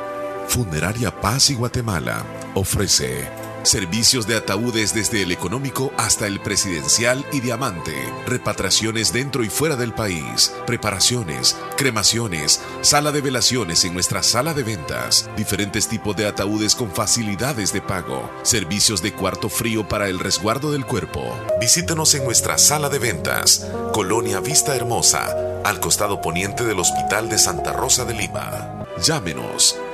Funeraria Paz y Guatemala ofrece servicios de ataúdes desde el económico hasta el presidencial y diamante, repatriaciones dentro y fuera del país, preparaciones, cremaciones, sala de velaciones en nuestra sala de ventas, diferentes tipos de ataúdes con facilidades de pago, servicios de cuarto frío para el resguardo del cuerpo. Visítenos en nuestra sala de ventas, Colonia Vista Hermosa, al costado poniente del Hospital de Santa Rosa de Lima. Llámenos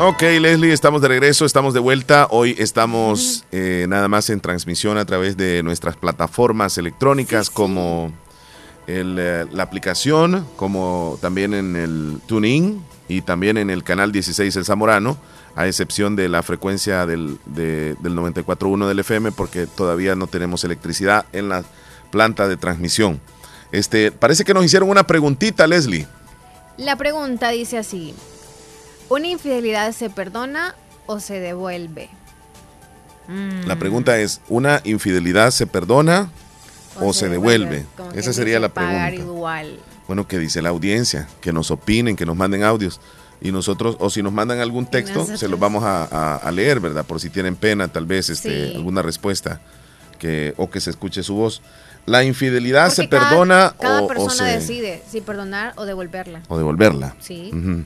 Ok, Leslie, estamos de regreso, estamos de vuelta. Hoy estamos eh, nada más en transmisión a través de nuestras plataformas electrónicas como el, eh, la aplicación, como también en el TuneIn y también en el canal 16 El Zamorano, a excepción de la frecuencia del, de- del 94.1 del FM, porque todavía no tenemos electricidad en la planta de transmisión. Este, parece que nos hicieron una preguntita, Leslie. La pregunta dice así: ¿Una infidelidad se perdona o se devuelve? Mm. La pregunta es, ¿una infidelidad se perdona o, se, devuelve? Esa sería la pagar pregunta. igual. Bueno, que dice la audiencia, que nos opinen, que nos manden audios. Y nosotros, o si nos mandan algún texto, nosotros- se los vamos a, a- a leer, ¿verdad? Por si tienen pena, tal vez, este, Sí. alguna respuesta, que, o que se escuche su voz. ¿La infidelidad se cada- perdona Cada o, o persona se- decide si perdonar o devolverla. o devolverla? Sí. Ujú.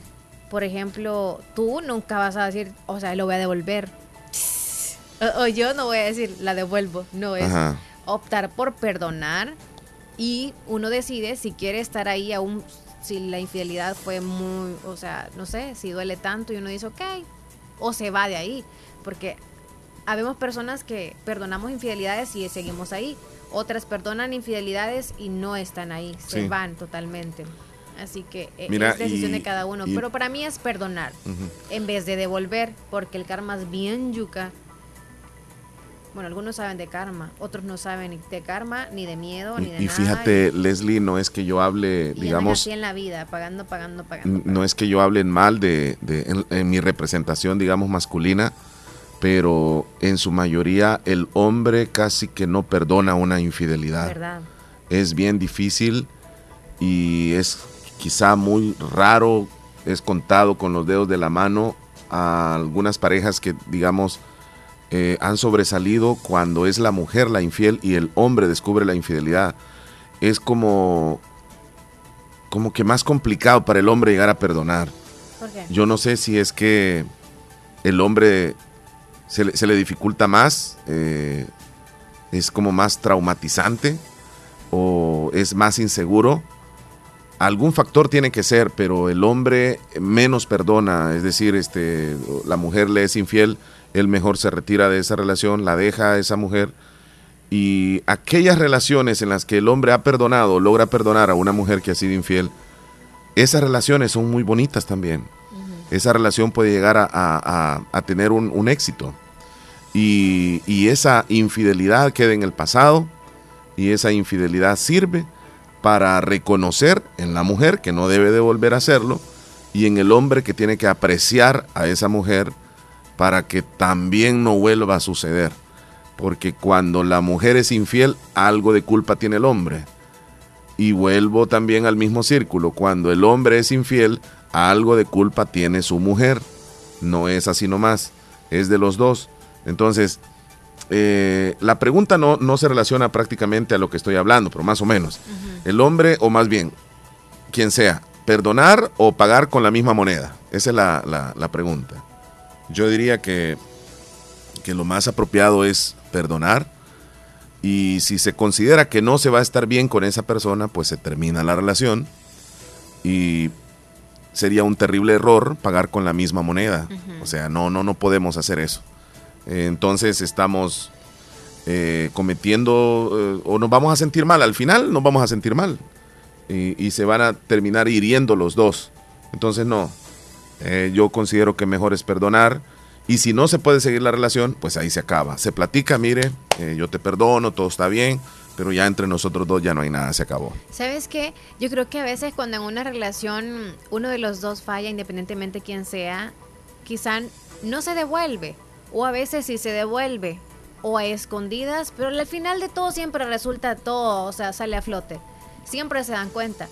Por ejemplo, tú nunca vas a decir, o sea, lo voy a devolver. O, o yo no voy a decir, la devuelvo. No es Ajá. optar por perdonar y uno decide si quiere estar ahí aún si la infidelidad fue muy, o sea, no sé, si duele tanto y uno dice, ok, o se va de ahí. Porque habemos personas que perdonamos infidelidades y seguimos ahí. Otras perdonan infidelidades y no están ahí, se Sí. van totalmente. Así que eh, Mira, es decisión y- de cada uno. y- Pero para mí es perdonar en vez de devolver, porque el karma es bien yuca. Bueno, algunos saben de karma, otros no saben ni de karma, ni de miedo, ni de Y, y nada. fíjate, Leslie, no es que yo hable, digamos, así en la vida, pagando, pagando, pagando. no es que yo hable en mal de, de- en, en mi representación, digamos, masculina, pero en su mayoría el hombre casi que no perdona una infidelidad. ¿Verdad? Es bien difícil y es quizá muy raro, es contado con los dedos de la mano a algunas parejas que, digamos, eh, han sobresalido cuando es la mujer la infiel y el hombre descubre la infidelidad. Es como, como que más complicado para el hombre llegar a perdonar. ¿Por qué? Yo no sé si es que el hombre se le, se le dificulta más, eh, es como más traumatizante o es más inseguro. Algún factor tiene que ser, pero el hombre menos perdona, es decir, este, la mujer le es infiel, él mejor se retira de esa relación, la deja a esa mujer. Y aquellas relaciones en las que el hombre ha perdonado, logra perdonar a una mujer que ha sido infiel, esas relaciones son muy bonitas también. Esa relación puede llegar a, a- a- a tener un, un éxito. Y, y esa infidelidad queda en el pasado y esa infidelidad sirve para reconocer en la mujer que no debe de volver a hacerlo y en el hombre que tiene que apreciar a esa mujer para que también no vuelva a suceder. Porque cuando la mujer es infiel, algo de culpa tiene el hombre. Y vuelvo también al mismo círculo. Cuando el hombre es infiel, algo de culpa tiene su mujer. No es así nomás, es de los dos. Entonces, eh, la pregunta no, no se relaciona prácticamente a lo que estoy hablando, pero más o menos. El hombre, o más bien, quien sea, perdonar o pagar con la misma moneda. Esa es la, la- la pregunta. Yo diría que, que lo más apropiado es perdonar y si se considera que no se va a estar bien con esa persona, pues se termina la relación y sería un terrible error pagar con la misma moneda. O sea, no, no, no podemos hacer eso. Eh, Entonces estamos eh, cometiendo eh, o nos vamos a sentir mal. Al final nos vamos a sentir mal y, se van a terminar hiriendo los dos. Entonces no, yo considero que mejor es perdonar y si no se puede seguir la relación, pues ahí se acaba. Se platica, mire, yo te perdono, todo está bien, pero ya entre nosotros dos ya no hay nada, se acabó. ¿Sabes qué? Yo creo que a veces cuando en una relación uno de los dos falla, independientemente quién sea, quizá no se devuelve. O a veces sí se devuelve. O a escondidas, pero al final de todo siempre resulta todo, o sea, sale a flote. Siempre se dan cuenta.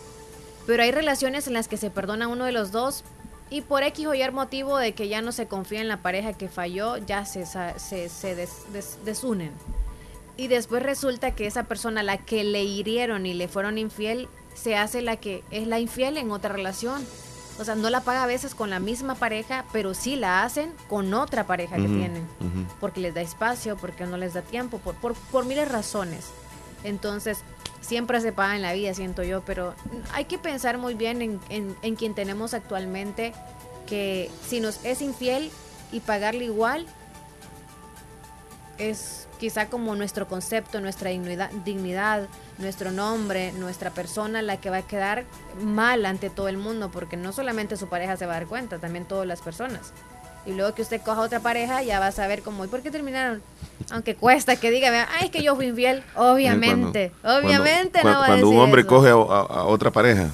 Pero hay relaciones en las que se perdona uno de los dos y por X o Y motivo de que ya no se confía en la pareja que falló, ya se, se, se des- des- desunen. Y después resulta que esa persona a la que le hirieron y le fueron infiel, se hace la que es la infiel en otra relación. O sea, no la paga a veces con la misma pareja, pero sí la hacen con otra pareja que tienen. Porque les da espacio, porque no les da tiempo, por, por, por miles de razones. Entonces, siempre se paga en la vida, siento yo, pero hay que pensar muy bien en, en, en quien tenemos actualmente, que si nos es infiel y pagarle igual, es quizá como nuestro concepto, nuestra dignidad, dignidad, nuestro nombre, nuestra persona la que va a quedar mal ante todo el mundo, porque no solamente su pareja se va a dar cuenta, también todas las personas. Y luego que usted coja otra pareja, ya va a saber cómo, ¿y por qué terminaron? Aunque cuesta que diga, "Vea, ay, es que yo fui infiel. Obviamente, Cuando- obviamente cuando, no va a cuando un hombre eso. coge a, a- a otra pareja.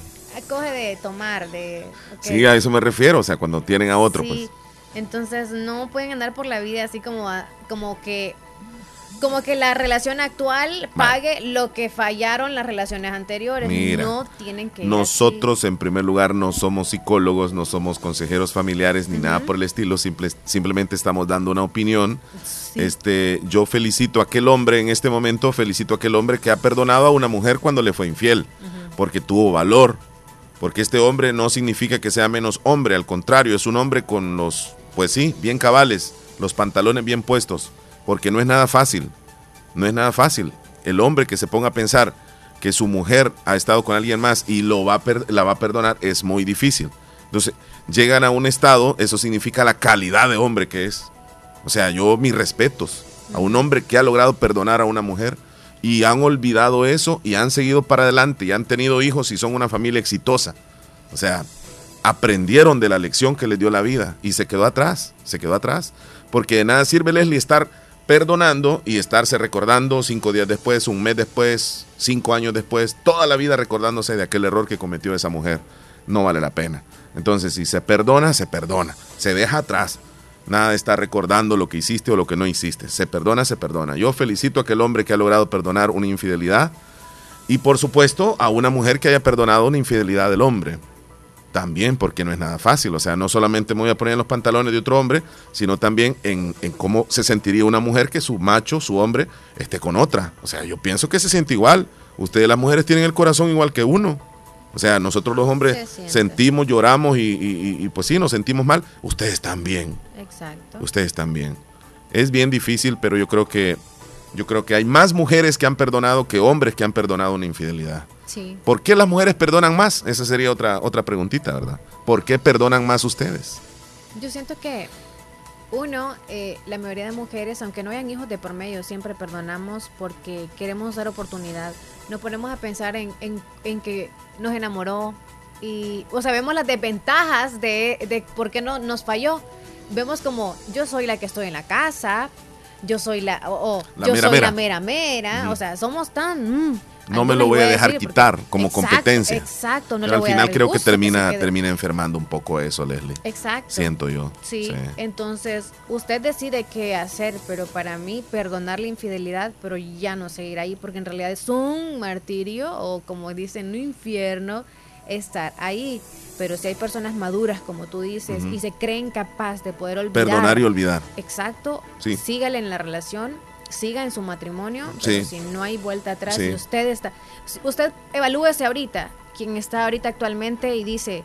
Coge de tomar, de... Sí, a eso me refiero, o sea, cuando tienen a otro, Sí, pues. entonces no pueden andar por la vida así como, a- como que como que la relación actual pague lo que fallaron las relaciones anteriores. Mira, no tienen que ir Nosotros, en primer lugar, no somos psicólogos, no somos consejeros familiares ni nada por el estilo, simple- simplemente estamos dando una opinión. Este, yo felicito a aquel hombre en este momento, felicito a aquel hombre que ha perdonado a una mujer cuando le fue infiel, porque tuvo valor, porque este hombre no significa que sea menos hombre, al contrario, es un hombre con los, pues sí, bien cabales, los pantalones bien puestos, porque no es nada fácil, no es nada fácil. El hombre que se ponga a pensar que su mujer ha estado con alguien más y lo va la va a perdonar es muy difícil. Entonces, llegan a un estado, eso significa la calidad de hombre que es. O sea, yo mis respetos a un hombre que ha logrado perdonar a una mujer y han olvidado eso y han seguido para adelante y han tenido hijos y son una familia exitosa. O sea, aprendieron de la lección que les dio la vida y se quedó atrás, se quedó atrás. Porque de nada sirve Leslie estar perdonando y estarse recordando cinco días después, un mes después, cinco años después, toda la vida recordándose de aquel error que cometió esa mujer. No vale la pena. Entonces, si se perdona, se perdona. Se deja atrás. Nada estar recordando lo que hiciste o lo que no hiciste. Se perdona, se perdona. Yo felicito a aquel hombre que ha logrado perdonar una infidelidad y por supuesto a una mujer que haya perdonado una infidelidad del hombre. También porque no es nada fácil. O sea, no solamente me voy a poner en los pantalones de otro hombre, sino también en, en cómo se sentiría una mujer que su macho, su hombre, esté con otra. O sea, yo pienso que se siente igual. Ustedes las mujeres tienen el corazón igual que uno. O sea, nosotros los hombres Se sentimos, lloramos y- y, pues sí, nos sentimos mal. Ustedes también. Exacto. Ustedes también. Es bien difícil, pero yo creo que yo creo que hay más mujeres que han perdonado que hombres que han perdonado una infidelidad. Sí. ¿Por qué las mujeres perdonan más? Esa sería otra otra preguntita, ¿verdad? ¿Por qué perdonan más ustedes? Yo siento que uno, eh, la mayoría de mujeres, aunque no hayan hijos de por medio, siempre perdonamos porque queremos dar oportunidad. Nos ponemos a pensar en, en- en que nos enamoró y, o sea, vemos las desventajas de, de por qué no nos falló. Vemos como yo soy la que estoy en la casa, yo soy la, o, o La yo mera soy mera. la mera mera, o sea, somos tan, mm, no me lo voy a dejar porque- quitar como Exacto, competencia. Exacto, no Pero le al voy a final creo que termina, termina enfermando un poco eso, Leslie. Exacto. Siento yo. Sí, entonces usted decide qué hacer, pero para mí perdonar la infidelidad, pero ya no seguir ahí, porque en realidad es un martirio o como dicen, un infierno estar ahí. Pero si hay personas maduras, como tú dices, y se creen capaz de poder olvidar. Perdonar y olvidar. Exacto. Sí. Sígale en la relación, siga en su matrimonio, Sí. pero si no hay vuelta atrás, Sí. y usted está. si Usted evalúese ahorita, quien está ahorita actualmente y dice,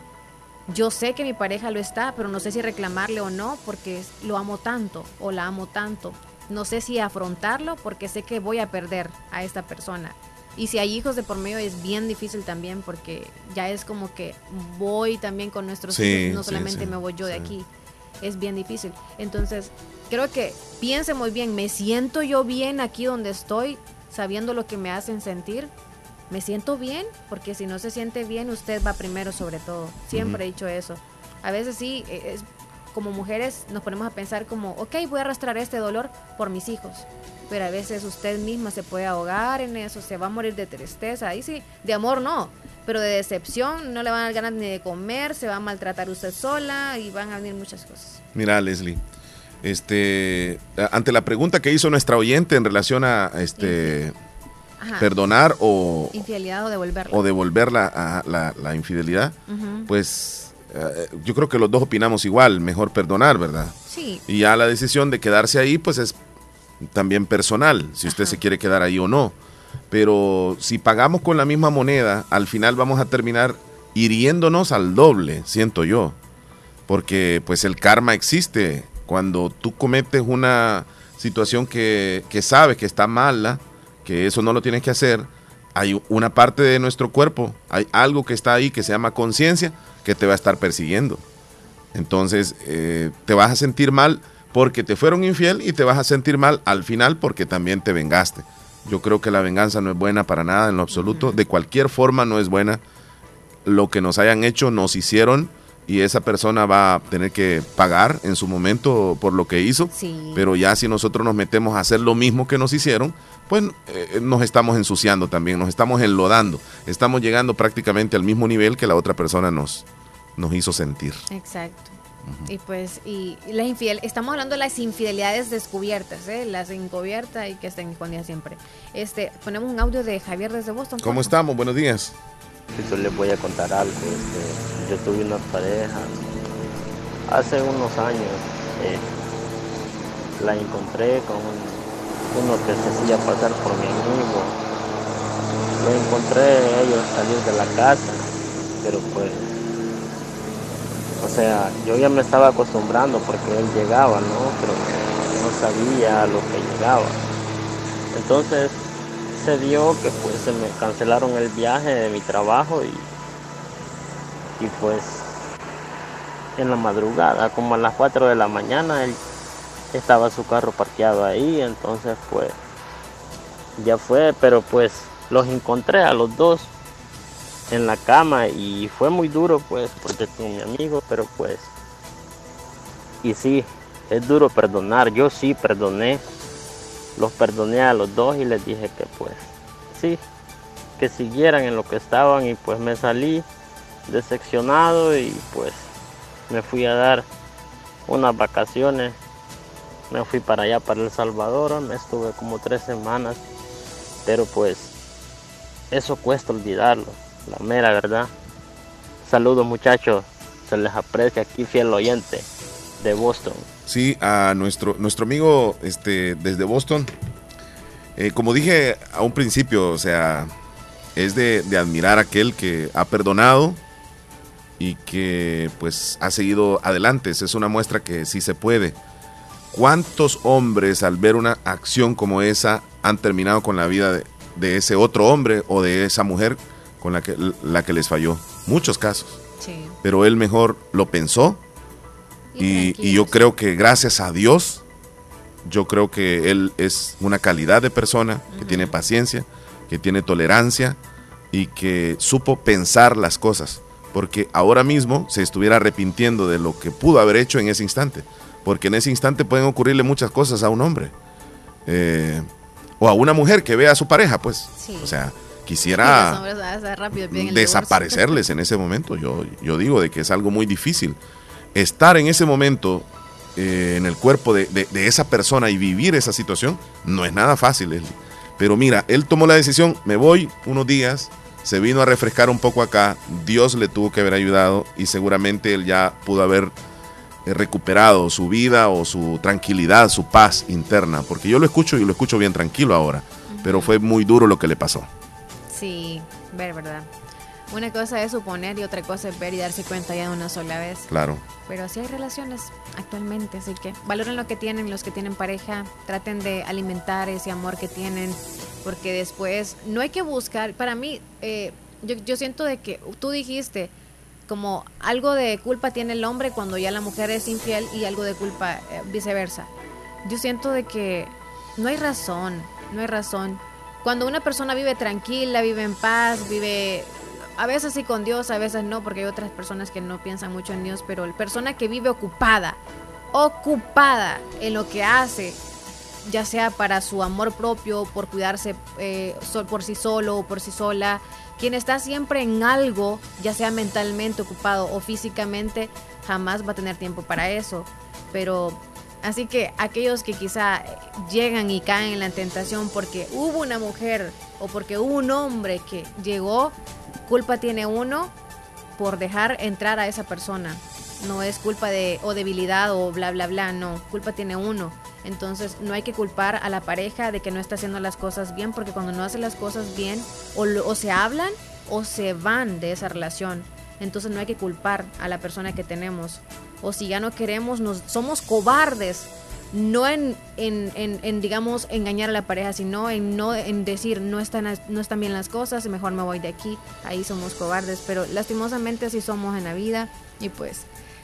yo sé que mi pareja lo está, pero no sé si reclamarle o no porque lo amo tanto o la amo tanto. No sé si afrontarlo porque sé que voy a perder a esta persona. Y si hay hijos de por medio es bien difícil también porque ya es como que voy también con nuestros Sí, hijos, no solamente sí, me voy yo de aquí. Es bien difícil. Entonces, creo que piense muy bien, ¿me siento yo bien aquí donde estoy sabiendo lo que me hacen sentir? ¿Me siento bien? Porque si no se siente bien, usted va primero sobre todo. Siempre he dicho eso. A veces sí, eh, es, como mujeres nos ponemos a pensar como, ok, voy a arrastrar este dolor por mis hijos. Pero a veces usted misma se puede ahogar en eso, se va a morir de tristeza. Ahí sí, de amor no, pero de decepción no le van a dar ganas ni de comer, se va a maltratar usted sola y van a venir muchas cosas. Mira, Leslie, este, ante la pregunta que hizo nuestra oyente en relación a este Ajá. perdonar o, Infidelidad o devolverla. o devolver la, a- la, la infidelidad, pues yo creo que los dos opinamos igual, mejor perdonar, ¿verdad? Sí. Y ya la decisión de quedarse ahí, pues es también personal, si usted se quiere quedar ahí o no. Pero si pagamos con la misma moneda, al final vamos a terminar hiriéndonos al doble, siento yo. Porque pues el karma existe. Cuando tú cometes una situación que, que sabes que está mala, que eso no lo tienes que hacer, hay una parte de nuestro cuerpo, hay algo que está ahí que se llama conciencia, que te va a estar persiguiendo. Entonces, eh, te vas a sentir mal porque te fueron infiel y te vas a sentir mal al final porque también te vengaste. Yo creo que la venganza no es buena para nada en lo absoluto. De cualquier forma no es buena. Lo que nos hayan hecho, nos hicieron y esa persona va a tener que pagar en su momento por lo que hizo. Sí. Pero ya si nosotros nos metemos a hacer lo mismo que nos hicieron, pues eh, nos estamos ensuciando también, nos estamos enlodando. Estamos llegando prácticamente al mismo nivel que la otra persona nos, nos hizo sentir. Exacto. Y pues, y y las infidel estamos hablando de las infidelidades descubiertas, ¿eh? las encubiertas y que estén escondidas siempre. Este, ponemos un audio de Javier desde Boston. ¿Cómo estamos? Buenos días. Yo les voy a contar algo. este, yo tuve una pareja hace unos años. eh, la encontré con un- uno que se hacía pasar por mi amigo. Lo encontré ellos salir de la casa, pero pues, o sea, yo ya me estaba acostumbrando porque él llegaba, ¿no? Pero no sabía lo que llegaba. Entonces se dio que pues se me cancelaron el viaje de mi trabajo y, y pues en la madrugada, como a las 4 de la mañana, él estaba su carro parqueado ahí, entonces pues ya fue, pero pues los encontré a los dos en la cama y fue muy duro pues porque con mi amigo, pero pues y sí, es duro perdonar, yo sí perdoné, los perdoné a los dos y les dije que pues sí, que siguieran en lo que estaban y pues me salí decepcionado y pues me fui a dar unas vacaciones, me fui para allá, para El Salvador, me estuve como tres semanas, pero pues eso cuesta olvidarlo, la mera verdad. Saludos muchachos, se les aprecia aquí fiel oyente de Boston. Sí, a nuestro, nuestro amigo este, desde Boston. Eh, como dije a un principio, o sea, es de, admirar aquel que ha perdonado y que pues ha seguido adelante. Es una muestra que sí se puede. ¿Cuántos hombres al ver una acción como esa han terminado con la vida de, de ese otro hombre o de esa mujer con la que, la que les falló? Muchos casos. Sí. Pero él mejor lo pensó y, y yo creo que gracias a Dios, yo creo que él es una calidad de persona que tiene paciencia, que tiene tolerancia y que supo pensar las cosas. Porque ahora mismo se estuviera arrepintiendo de lo que pudo haber hecho en ese instante. Porque en ese instante pueden ocurrirle muchas cosas a un hombre. Eh, o a una mujer que vea a su pareja, pues. Sí. O sea, quisiera ah, rápido, desaparecerles en ese momento. Yo, yo digo de que es algo muy difícil. Estar en ese momento eh, en el cuerpo de, de- de esa persona y vivir esa situación no es nada fácil, Leslie. Pero mira, él tomó la decisión, me voy unos días, se vino a refrescar un poco acá, Dios le tuvo que haber ayudado y seguramente él ya pudo haber recuperado su vida o su tranquilidad, su paz interna, porque yo lo escucho y lo escucho bien tranquilo ahora, pero fue muy duro lo que le pasó. Sí, ver, ¿verdad? Una cosa es suponer y otra cosa es ver y darse cuenta ya de una sola vez. Claro. Pero sí hay relaciones actualmente, así que valoren lo que tienen, los que tienen pareja, traten de alimentar ese amor que tienen, porque después no hay que buscar, para mí, eh, yo, yo siento de que tú dijiste, como algo de culpa tiene el hombre cuando ya la mujer es infiel y algo de culpa eh, viceversa. Yo siento de que no hay razón, no hay razón. Cuando una persona vive tranquila, vive en paz, vive a veces sí con Dios, a veces no, porque hay otras personas que no piensan mucho en Dios, pero la persona que vive ocupada, ocupada en lo que hace, ya sea para su amor propio, por cuidarse eh, por sí solo o por sí sola, quien está siempre en algo, ya sea mentalmente ocupado o físicamente, jamás va a tener tiempo para eso. Pero así que aquellos que quizá llegan y caen en la tentación porque hubo una mujer o porque hubo un hombre que llegó, culpa tiene uno por dejar entrar a esa persona. No es culpa de o debilidad o bla bla bla, no, culpa tiene uno. Entonces no hay que culpar a la pareja de que no está haciendo las cosas bien, porque cuando no hace las cosas bien, o, o se hablan o se van de esa relación. Entonces no hay que culpar a la persona que tenemos. O si ya no queremos, nos, somos cobardes. No en, en, en- en, digamos, engañar a la pareja, sino en no en decir no están, no están bien las cosas, mejor me voy de aquí. Ahí somos cobardes. Pero lastimosamente así somos en la vida. Y pues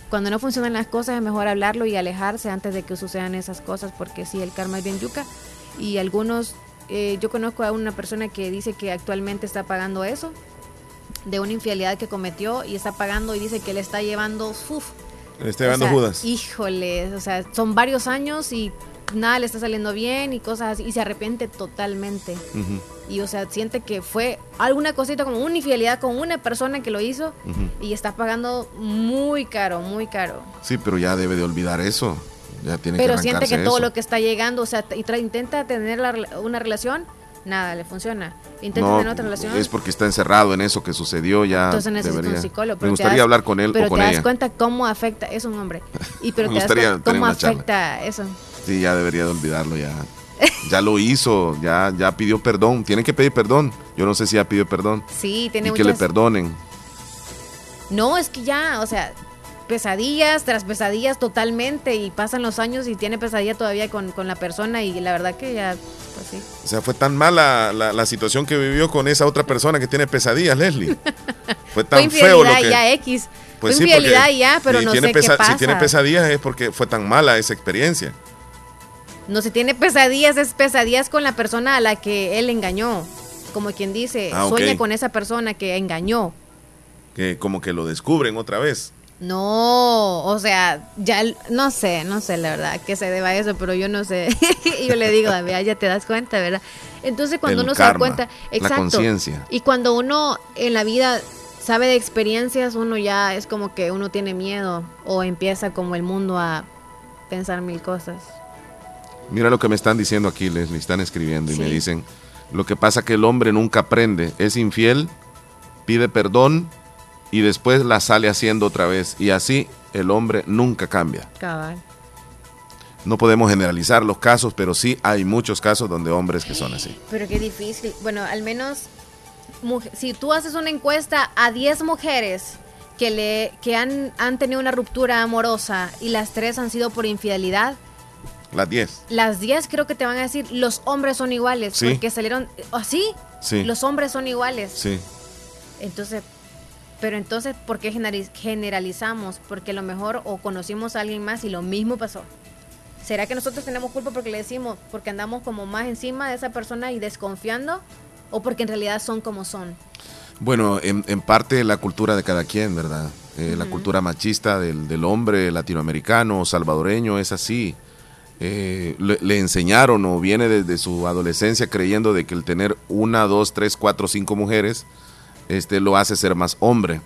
cuando no funcionan las cosas es mejor hablarlo y alejarse antes de que sucedan esas cosas porque sí, el karma es bien yuca y algunos, eh, yo conozco a una persona que dice que actualmente está pagando eso de una infidelidad que cometió y está pagando y dice que le está llevando, uf, Le está llevando o sea, Judas. Híjole, o sea, son varios años y nada le está saliendo bien y cosas así y se arrepiente totalmente. Ujú, Y o sea, siente que fue alguna cosita como una infidelidad con una persona que lo hizo ujú. y está pagando muy caro, muy caro. Sí, pero ya debe de olvidar eso. Ya tiene Pero que siente que todo eso. lo que está llegando, o sea, y intenta tener la una relación, nada, le funciona. Intenta No, tener otra relación. es porque está encerrado en eso que sucedió ya. entonces necesita debería- un psicólogo. Me gustaría das- hablar con él pero o con te das ella. cuenta cómo afecta, es un hombre. Y pero Me te das cuenta cómo una charla. afecta eso. Sí, ya debería de olvidarlo ya. Ya lo hizo, ya, ya pidió perdón. Tienen que pedir perdón. Yo no sé si ya pidió perdón. Sí, tiene y que le perdonen. No, es que ya, o sea, pesadillas tras pesadillas totalmente y pasan los años y tiene pesadilla todavía con, con la persona y la verdad que ya, pues sí. O sea, fue tan mala la, la situación que vivió con esa otra persona que tiene pesadillas, Leslie. Fue Fue tan feo lo que... ya X. Pues Fue sí, infidelidad porque ya, pero si no tiene sé qué pesa- pasa. Si tiene pesadillas es porque fue tan mala esa experiencia. No, si tiene pesadillas, es pesadillas con la persona a la que él engañó. Como quien dice, Ah, sueña con esa persona que engañó. Que como que lo descubren otra vez. No, o sea, ya no sé, no sé la verdad que se deba a eso, pero yo no sé. y yo le digo, "Vea, ya te das cuenta, ¿verdad? Entonces cuando El uno se da cuenta, exacto. Y cuando uno en la vida sabe de experiencias, uno ya es como que uno tiene miedo o empieza como el mundo a pensar mil cosas. Mira lo que me están diciendo aquí, Leslie. Están escribiendo y me dicen, lo que pasa que el hombre nunca aprende. Es infiel, pide perdón y después la sale haciendo otra vez. Y así el hombre nunca cambia. Cabal. No podemos generalizar los casos, pero sí hay muchos casos donde hombres que son así. Pero qué difícil. Bueno, al menos si tú haces una encuesta a 10 mujeres que le que han, han tenido una ruptura amorosa y las tres han sido por infidelidad, Las 10. las 10 creo que te van a decir los hombres son iguales Sí. porque salieron así. Sí. Los hombres son iguales. Sí. Entonces, pero entonces ¿por qué generaliz- generalizamos? Porque a lo mejor o conocimos a alguien más y lo mismo pasó. ¿Será que nosotros tenemos culpa porque le decimos, porque andamos como más encima de esa persona y desconfiando? ¿O porque en realidad son como son? Bueno, en, en parte la cultura de cada quien, ¿verdad? Eh, La cultura machista del, del hombre latinoamericano, salvadoreño, es así. Eh, le, le enseñaron o viene desde su adolescencia creyendo de que el tener una, dos, tres, cuatro, cinco mujeres este, lo hace ser más hombre.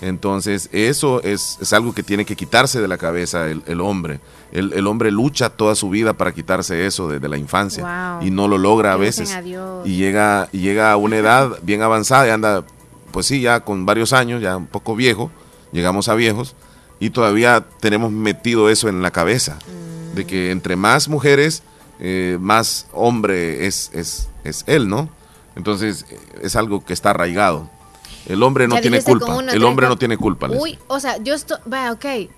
Entonces, eso es, es algo que tiene que quitarse de la cabeza el, el hombre. El, el hombre lucha toda su vida para quitarse eso desde la infancia Wow. y no lo logra a veces. a. Y llega, y llega a una edad bien avanzada y anda, pues sí, ya con varios años, ya un poco viejo, llegamos a viejos y todavía tenemos metido eso en la cabeza, de que entre más mujeres, eh, más hombre es, es, es él, ¿no? Entonces, eh, es algo que está arraigado. El hombre no Ya tiene culpa. El hombre no tiene culpa. Uy, o sea, yo estoy. Vaya, ok.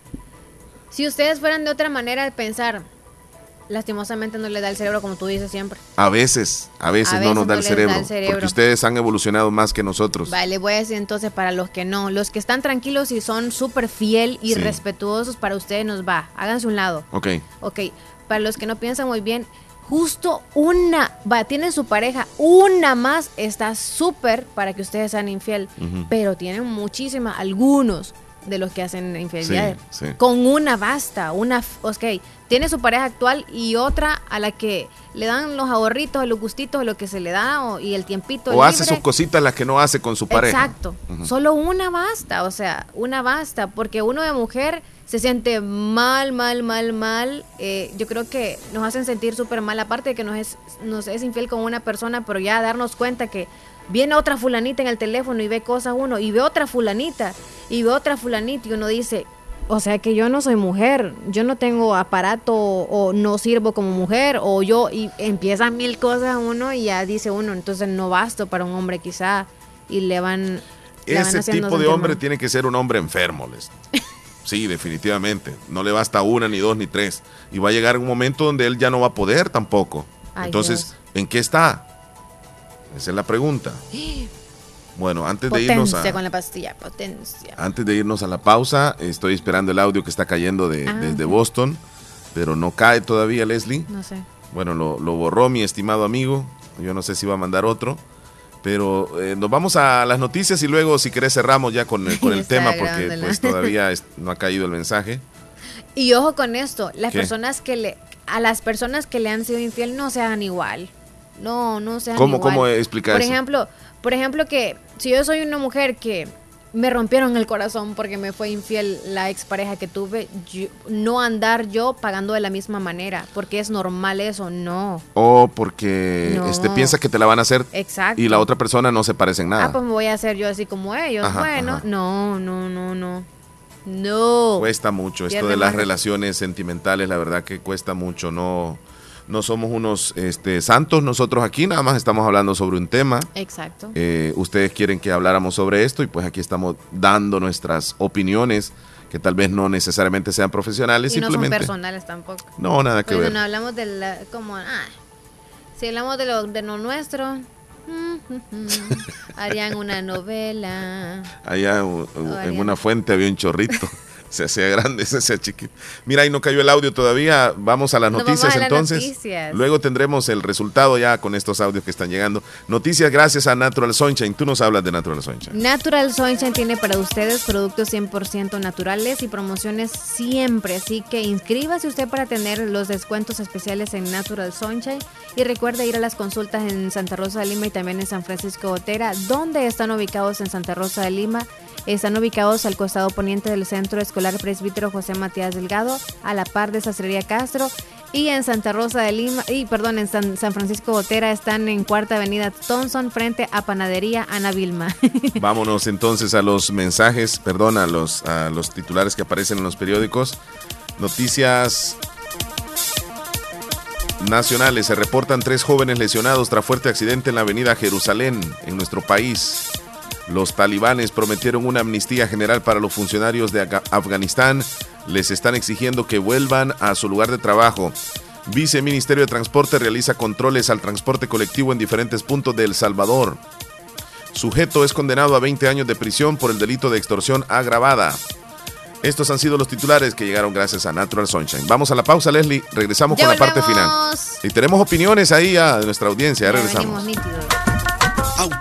Si ustedes fueran de otra manera de pensar, lastimosamente no le da el cerebro, como tú dices siempre. A veces, a veces, A no nos da el les da cerebro, el cerebro. Porque ustedes han evolucionado más que nosotros. Vale, voy a decir entonces para los que no. Los que están tranquilos y son súper fiel y Sí. respetuosos, para ustedes nos va. Háganse un lado. Ok. Ok, para los que no piensan muy bien, justo una, va, tienen su pareja, una más está súper para que ustedes sean infiel, pero tienen muchísimas, algunos de los que hacen infidelidades. Sí, sí. Con una basta, una, ok, tiene su pareja actual y otra a la que le dan los ahorritos, los gustitos, lo que se le da o- y el tiempito O hace sus cositas las que no hace con su pareja. Exacto. Solo una basta, o sea, una basta, porque uno de mujer se siente mal, mal, mal, mal. Eh, yo creo que nos hacen sentir súper mal, aparte de que nos es, nos es infiel con una persona, pero ya darnos cuenta que viene otra fulanita en el teléfono y ve cosas uno, y ve otra fulanita, y ve otra fulanita, y uno dice, o sea que yo no soy mujer, yo no tengo aparato o no sirvo como mujer, o yo, y empiezan mil cosas uno y ya dice uno, entonces no basto para un hombre quizá, y le van... le Ese tipo de hombre mal. tiene que ser un hombre enfermo, Leslie. Sí, definitivamente. No le basta una, ni dos, ni tres. Y va a llegar un momento donde él ya no va a poder tampoco. Ay, Entonces, Dios. ¿en qué está? Esa es la pregunta. Bueno, antes de irnos a, con la pastilla, potencia. antes de irnos a la pausa, estoy esperando el audio que está cayendo de, Ah, desde. Boston, pero no cae todavía, Leslie. No sé. Bueno, lo, lo borró mi estimado amigo. Yo no sé si va a mandar otro. Pero eh, nos vamos a las noticias y luego, si querés, cerramos ya con el, con el tema porque pues, todavía es- no ha caído el mensaje. Y ojo con esto, las ¿Qué? personas que le, a las personas que le han sido infiel no se hagan igual. No, no sean ¿Cómo- igual. cómo explica por eso? ejemplo, por ejemplo que si yo soy una mujer que me rompieron el corazón porque me fue infiel la expareja que tuve, yo- no andar yo pagando de la misma manera, porque es normal eso, no. O porque No. este, piensa que te la van a hacer Exacto. y la otra persona no se parece en Ah, nada. pues me voy a hacer yo así como ellos. Ajá, bueno, ajá. no, no, no, no. No. Cuesta mucho. Esto de las relaciones sentimentales, la verdad que cuesta mucho. No, no somos unos este, santos nosotros aquí, nada más estamos hablando sobre un tema. Exacto. Eh, ustedes quieren que habláramos sobre esto y pues aquí estamos dando nuestras opiniones que tal vez no necesariamente sean profesionales, y no son simplemente. personales tampoco. No, nada que Porque ver. no hablamos de la, como, ah, si hablamos de lo, de lo nuestro, harían una novela. Allá en una fuente había un chorrito. Se hacía grande, se hacía chiquito. Mira, ahí no cayó el audio todavía. Vamos a las noticias las entonces. noticias. Luego tendremos el resultado ya con estos audios que están llegando. Noticias gracias a Natural Sunshine. Tú nos hablas de Natural Sunshine. Natural Sunshine tiene para ustedes productos 100% naturales y promociones siempre, así que inscríbase usted para tener los descuentos especiales en Natural Sunshine y recuerde ir a las consultas en Santa Rosa de Lima y también en San Francisco Otera, donde están ubicados en Santa Rosa de Lima. Están ubicados al costado poniente del Centro Escolar Presbítero José Matías Delgado, a la par de Sastrería Castro. Y en Santa Rosa de Lima, y perdón, en San, Francisco Otera están en Cuarta Avenida Thompson, frente a Panadería Ana Vilma. Vámonos entonces a los mensajes, perdón, los, a los titulares que aparecen en los periódicos. Noticias nacionales. Se reportan tres jóvenes lesionados tras fuerte accidente en la avenida Jerusalén, en nuestro país. Los talibanes prometieron una amnistía general para los funcionarios de Afganistán. Les están exigiendo que vuelvan a su lugar de trabajo. Viceministerio de Transporte realiza controles al transporte colectivo en diferentes puntos de El Salvador. Sujeto es condenado a 20 años de prisión por el delito de extorsión agravada. Estos han sido los titulares que llegaron gracias a Natural Sunshine. Vamos a la pausa, Leslie. Regresamos Ya con la parte final. Y tenemos opiniones ahí a nuestra audiencia. Ya regresamos.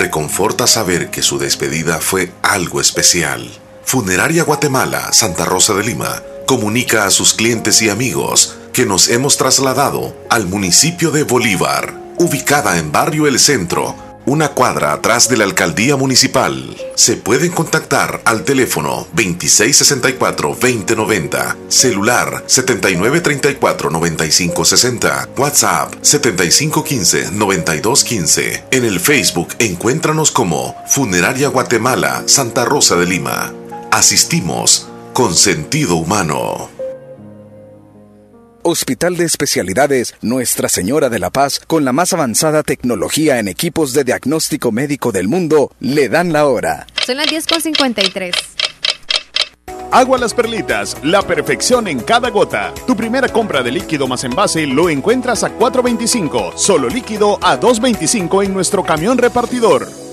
Reconforta saber que su despedida fue algo especial. Funeraria Guatemala, Santa Rosa de Lima, comunica a sus clientes y amigos que nos hemos trasladado al municipio de Bolívar, ubicada en Barrio El Centro, una cuadra atrás de la alcaldía municipal. Se pueden contactar al teléfono 2664-2090, celular 7934-9560, WhatsApp 7515-9215. En el Facebook encuéntranos como Funeraria Guatemala, Santa Rosa de Lima. Asistimos con sentido humano. Hospital de Especialidades Nuestra Señora de la Paz, con la más avanzada tecnología en equipos de diagnóstico médico del mundo, le dan la hora. Son las 10.53. Agua Las Perlitas, la perfección en cada gota. Tu primera compra de líquido más envase lo encuentras a 4.25, solo líquido a 2.25 en nuestro camión repartidor.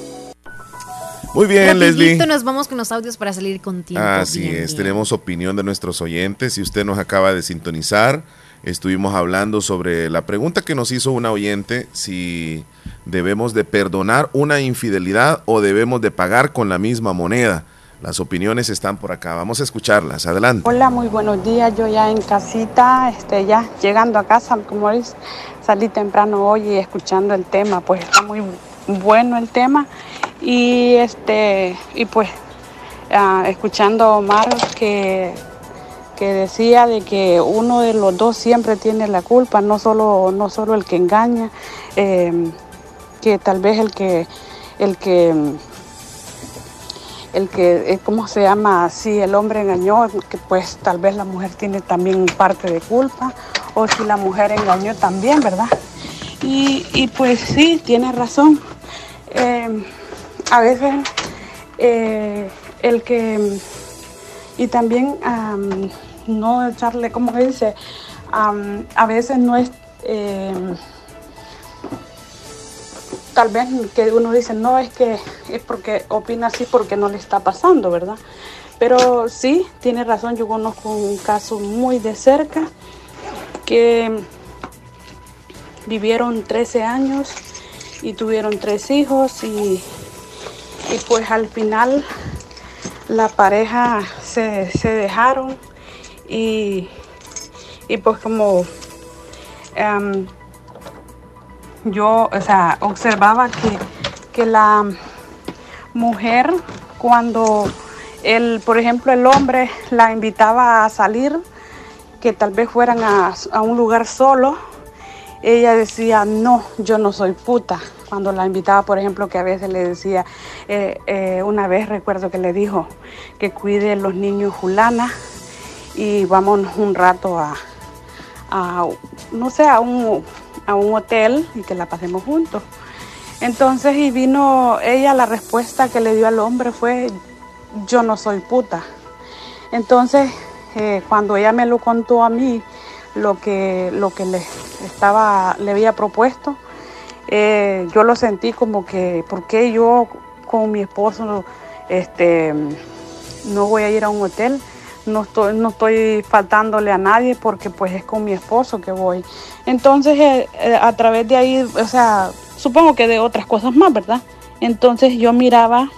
Muy bien, Leslie. nos vamos con los audios para salir con tiempo. Así Bien, es, bien. tenemos opinión de nuestros oyentes. Si usted nos acaba de sintonizar, estuvimos hablando sobre la pregunta que nos hizo una oyente, si debemos de perdonar una infidelidad o debemos de pagar con la misma moneda. Las opiniones están por acá, vamos a escucharlas. Adelante. Hola, muy buenos días. Yo ya en casita, este, ya llegando a casa, como dice, salí temprano hoy y escuchando el tema, pues está muy bueno el tema. Y este, y pues ah, escuchando a Omar que, que decía de que uno de los dos siempre tiene la culpa, no solo, no solo el que engaña, eh, que tal vez el que el que el que, eh, ¿cómo se llama? Si el hombre engañó, que pues tal vez la mujer tiene también parte de culpa, o si la mujer engañó también, ¿verdad? Y, y pues sí, tiene razón. Eh, a veces eh, el que, y también am, no echarle, como que dice, Am, a veces no es... eh, tal vez que uno dice, no, es que es porque opina así porque no le está pasando, ¿verdad? Pero sí, tiene razón, yo conozco un caso muy de cerca que vivieron 13 años y tuvieron tres hijos y, y pues al final la pareja se, se dejaron y, y pues como em, yo, o sea, observaba que, que la mujer cuando el, por ejemplo, el hombre la invitaba a salir, que tal vez fueran a, a un lugar solo, ella decía, no, yo no soy puta. Cuando la invitaba, por ejemplo, que a veces le decía, eh, eh, una vez recuerdo que le dijo que cuide los niños Julana y vámonos un rato a, a, no sé, a un, a un hotel y que la pasemos juntos. Entonces, y vino ella, la respuesta que le dio al hombre fue, yo no soy puta. Entonces, eh, cuando ella me lo contó a mí, lo que, lo que le, estaba, le había propuesto, eh, yo lo sentí como que, ¿por qué yo con mi esposo este, no voy a ir a un hotel? No estoy, no estoy faltándole a nadie porque pues es con mi esposo que voy. Entonces, eh, eh, a través de ahí, o sea, supongo que de otras cosas más, ¿verdad? Entonces yo miraba,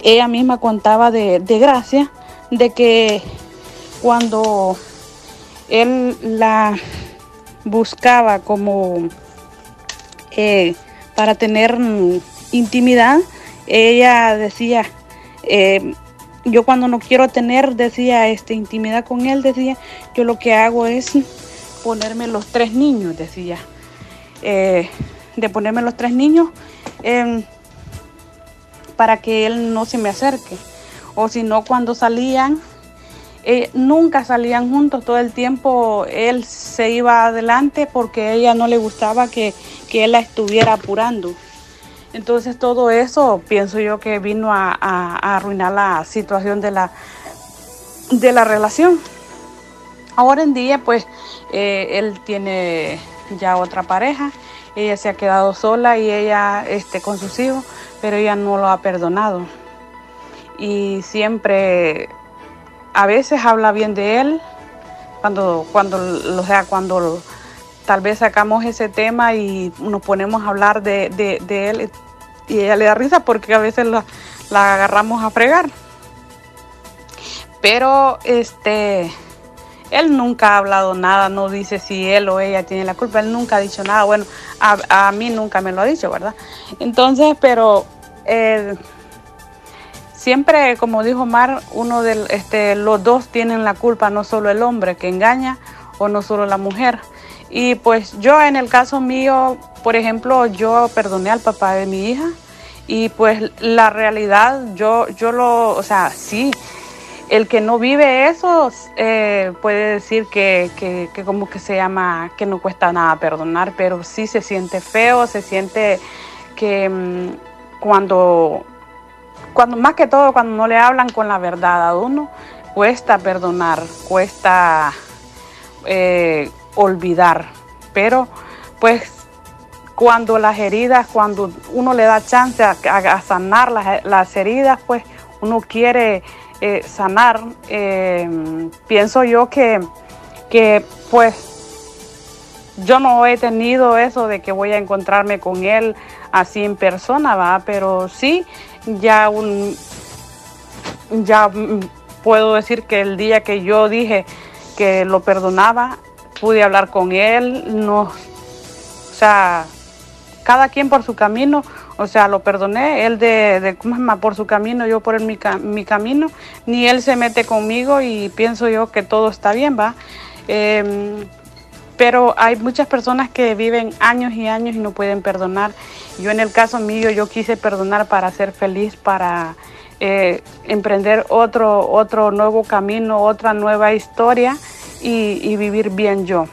ella misma contaba de, de Gracia, de que cuando él la buscaba como eh, para tener intimidad, ella decía, eh, yo cuando no quiero tener, decía, este, intimidad con él, decía, yo lo que hago es ponerme los tres niños, decía, eh, de ponerme los tres niños em, para que él no se me acerque. O si no, cuando salían, eh, nunca salían juntos, todo el tiempo él se iba adelante porque a ella no le gustaba que, que él la estuviera apurando. Entonces todo eso pienso yo que vino a, a- a arruinar la situación de la, de la relación. Ahora en día pues eh, él tiene ya otra pareja, ella se ha quedado sola y ella este, con sus hijos, pero ella no lo ha perdonado. Y siempre, a veces habla bien de él, cuando, cuando, o sea, cuando tal vez sacamos ese tema y nos ponemos a hablar de, de- él y ella le da risa porque a veces la, la agarramos a fregar. Pero este, él nunca ha hablado nada, no dice si él o ella tiene la culpa, él nunca ha dicho nada. Bueno, a, a mí nunca me lo ha dicho, ¿verdad? Entonces, pero eh, siempre, como dijo Mar, uno de este, los dos tienen la culpa, no solo el hombre que engaña o no solo la mujer. Y pues yo en el caso mío, por ejemplo, yo perdoné al papá de mi hija y pues la realidad, yo, yo lo, o sea, sí, el que no vive eso eh, puede decir que, que, que como que se llama, que no cuesta nada perdonar, pero sí se siente feo, se siente que mm, cuando, cuando más que todo cuando no le hablan con la verdad a uno, cuesta perdonar, cuesta eh, olvidar, pero pues cuando las heridas, cuando uno le da chance a, sanar las, las heridas, pues uno quiere eh, sanar. Eh, pienso yo que, que pues yo no he tenido eso de que voy a encontrarme con él así en persona, ¿va? pero sí, ya un, ya mm, puedo decir que el día que yo dije que lo perdonaba, pude hablar con él, no, o sea, cada quien por su camino, o sea, lo perdoné, él de, de por su camino, yo por mi, mi camino, ni él se mete conmigo y pienso yo que todo está bien, ¿va? Em, pero hay muchas personas que viven años y años y no pueden perdonar. Yo en el caso mío, yo quise perdonar para ser feliz, para eh, emprender otro, otro nuevo camino, otra nueva historia y, vivir bien yo.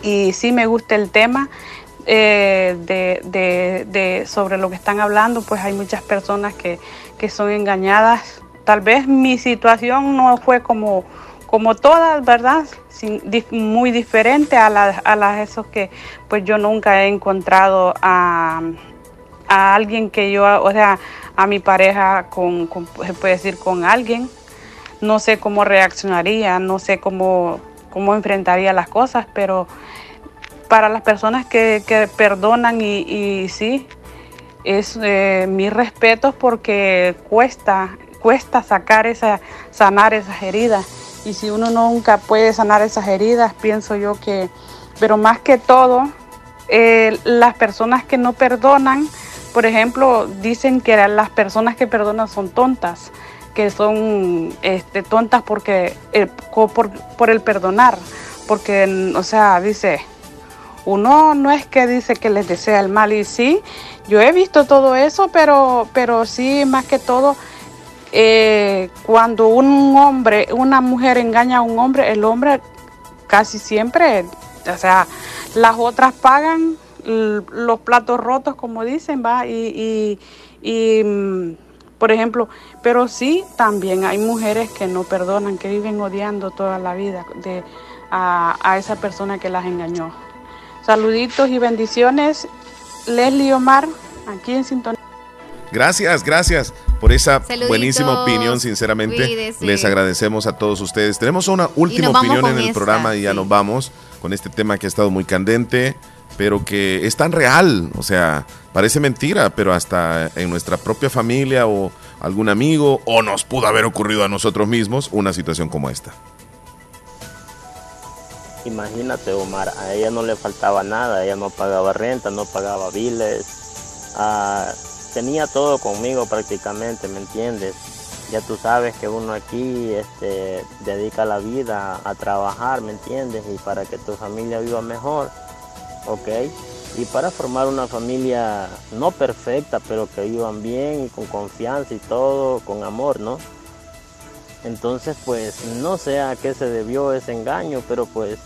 Y sí me gusta el tema eh, de- de- sobre lo que están hablando, pues hay muchas personas que, que son engañadas. Tal vez mi situación no fue como, como todas, ¿verdad? Muy diferente a las a las esos que pues yo nunca he encontrado a, a alguien que yo, o sea, a mi pareja con, se puede decir con alguien. No sé cómo reaccionaría, no sé cómo, cómo enfrentaría las cosas, pero para las personas que, que perdonan y, y sí, es eh, mis respetos porque cuesta, cuesta sacar esa, sanar esas heridas. Y si uno nunca puede sanar esas heridas, pienso yo que, pero más que todo, eh, las personas que no perdonan, por ejemplo, dicen que las personas que perdonan son tontas, que son este, tontas porque eh, por, por el perdonar, porque, o sea, dice, uno no es que dice que les desea el mal y sí, yo he visto todo eso, pero, pero sí, más que todo, eh, cuando un hombre, una mujer engaña a un hombre, el hombre casi siempre, o sea, las otras pagan los platos rotos, como dicen, va, y, y- y, mm, por ejemplo, pero sí también hay mujeres que no perdonan, que viven odiando toda la vida a, a esa persona que las engañó. Saluditos y bendiciones, Leslie Omar, aquí en sintonía. Gracias, gracias por esa Saluditos. buenísima opinión, sinceramente. Cuídese. Les agradecemos a todos ustedes. Tenemos una última opinión en el esta, programa y ya nos vamos con este tema que ha estado muy candente, pero que es tan real, o sea, parece mentira, pero hasta en nuestra propia familia o algún amigo o nos pudo haber ocurrido a nosotros mismos una situación como esta. Imagínate, Omar, a ella no le faltaba nada, ella no pagaba renta, no pagaba biles, ah, tenía todo conmigo prácticamente, ¿me entiendes? Ya tú sabes que uno aquí este, dedica la vida a trabajar, ¿me entiendes? Y para que tu familia viva mejor, ¿ok? Y para formar una familia no perfecta, pero que vivan bien y con confianza y todo, con amor, ¿no? Entonces, pues no sé a qué se debió ese engaño, pero pues,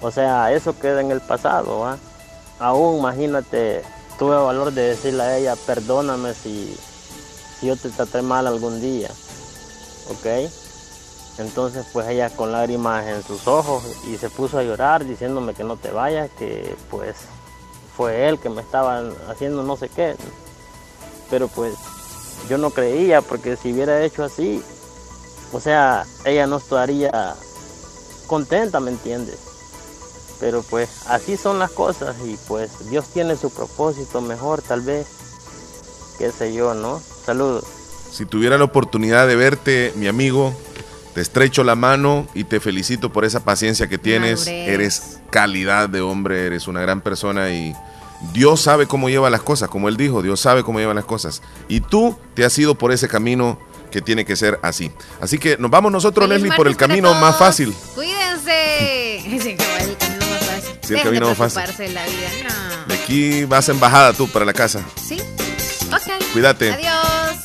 o sea, eso queda en el pasado, ¿va? Aún, imagínate, tuve valor de decirle a ella, perdóname si, si yo te traté mal algún día, ¿ok? Entonces, pues ella con lágrimas en sus ojos y se puso a llorar diciéndome que no te vayas, que pues fue él que me estaba haciendo no sé qué. Pero pues yo no creía porque si hubiera hecho así, o sea, ella no estaría contenta, ¿me entiendes? Pero pues así son las cosas y pues Dios tiene su propósito mejor tal vez, qué sé yo, ¿no? Saludos. Si tuviera la oportunidad de verte, mi amigo, te estrecho la mano y te felicito por esa paciencia que tienes. Eres calidad de hombre, eres una gran persona y Dios sabe cómo lleva las cosas, como él dijo, Dios sabe cómo lleva las cosas. Y tú te has ido por ese camino que tiene que ser así. Así que nos vamos nosotros, Feliz Leslie, por el camino más fácil. Cuídense. Sí, el camino más fácil. la vida. No. De aquí vas en bajada tú para la casa. Sí. Ok. Cuídate. Adiós.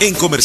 En comercial.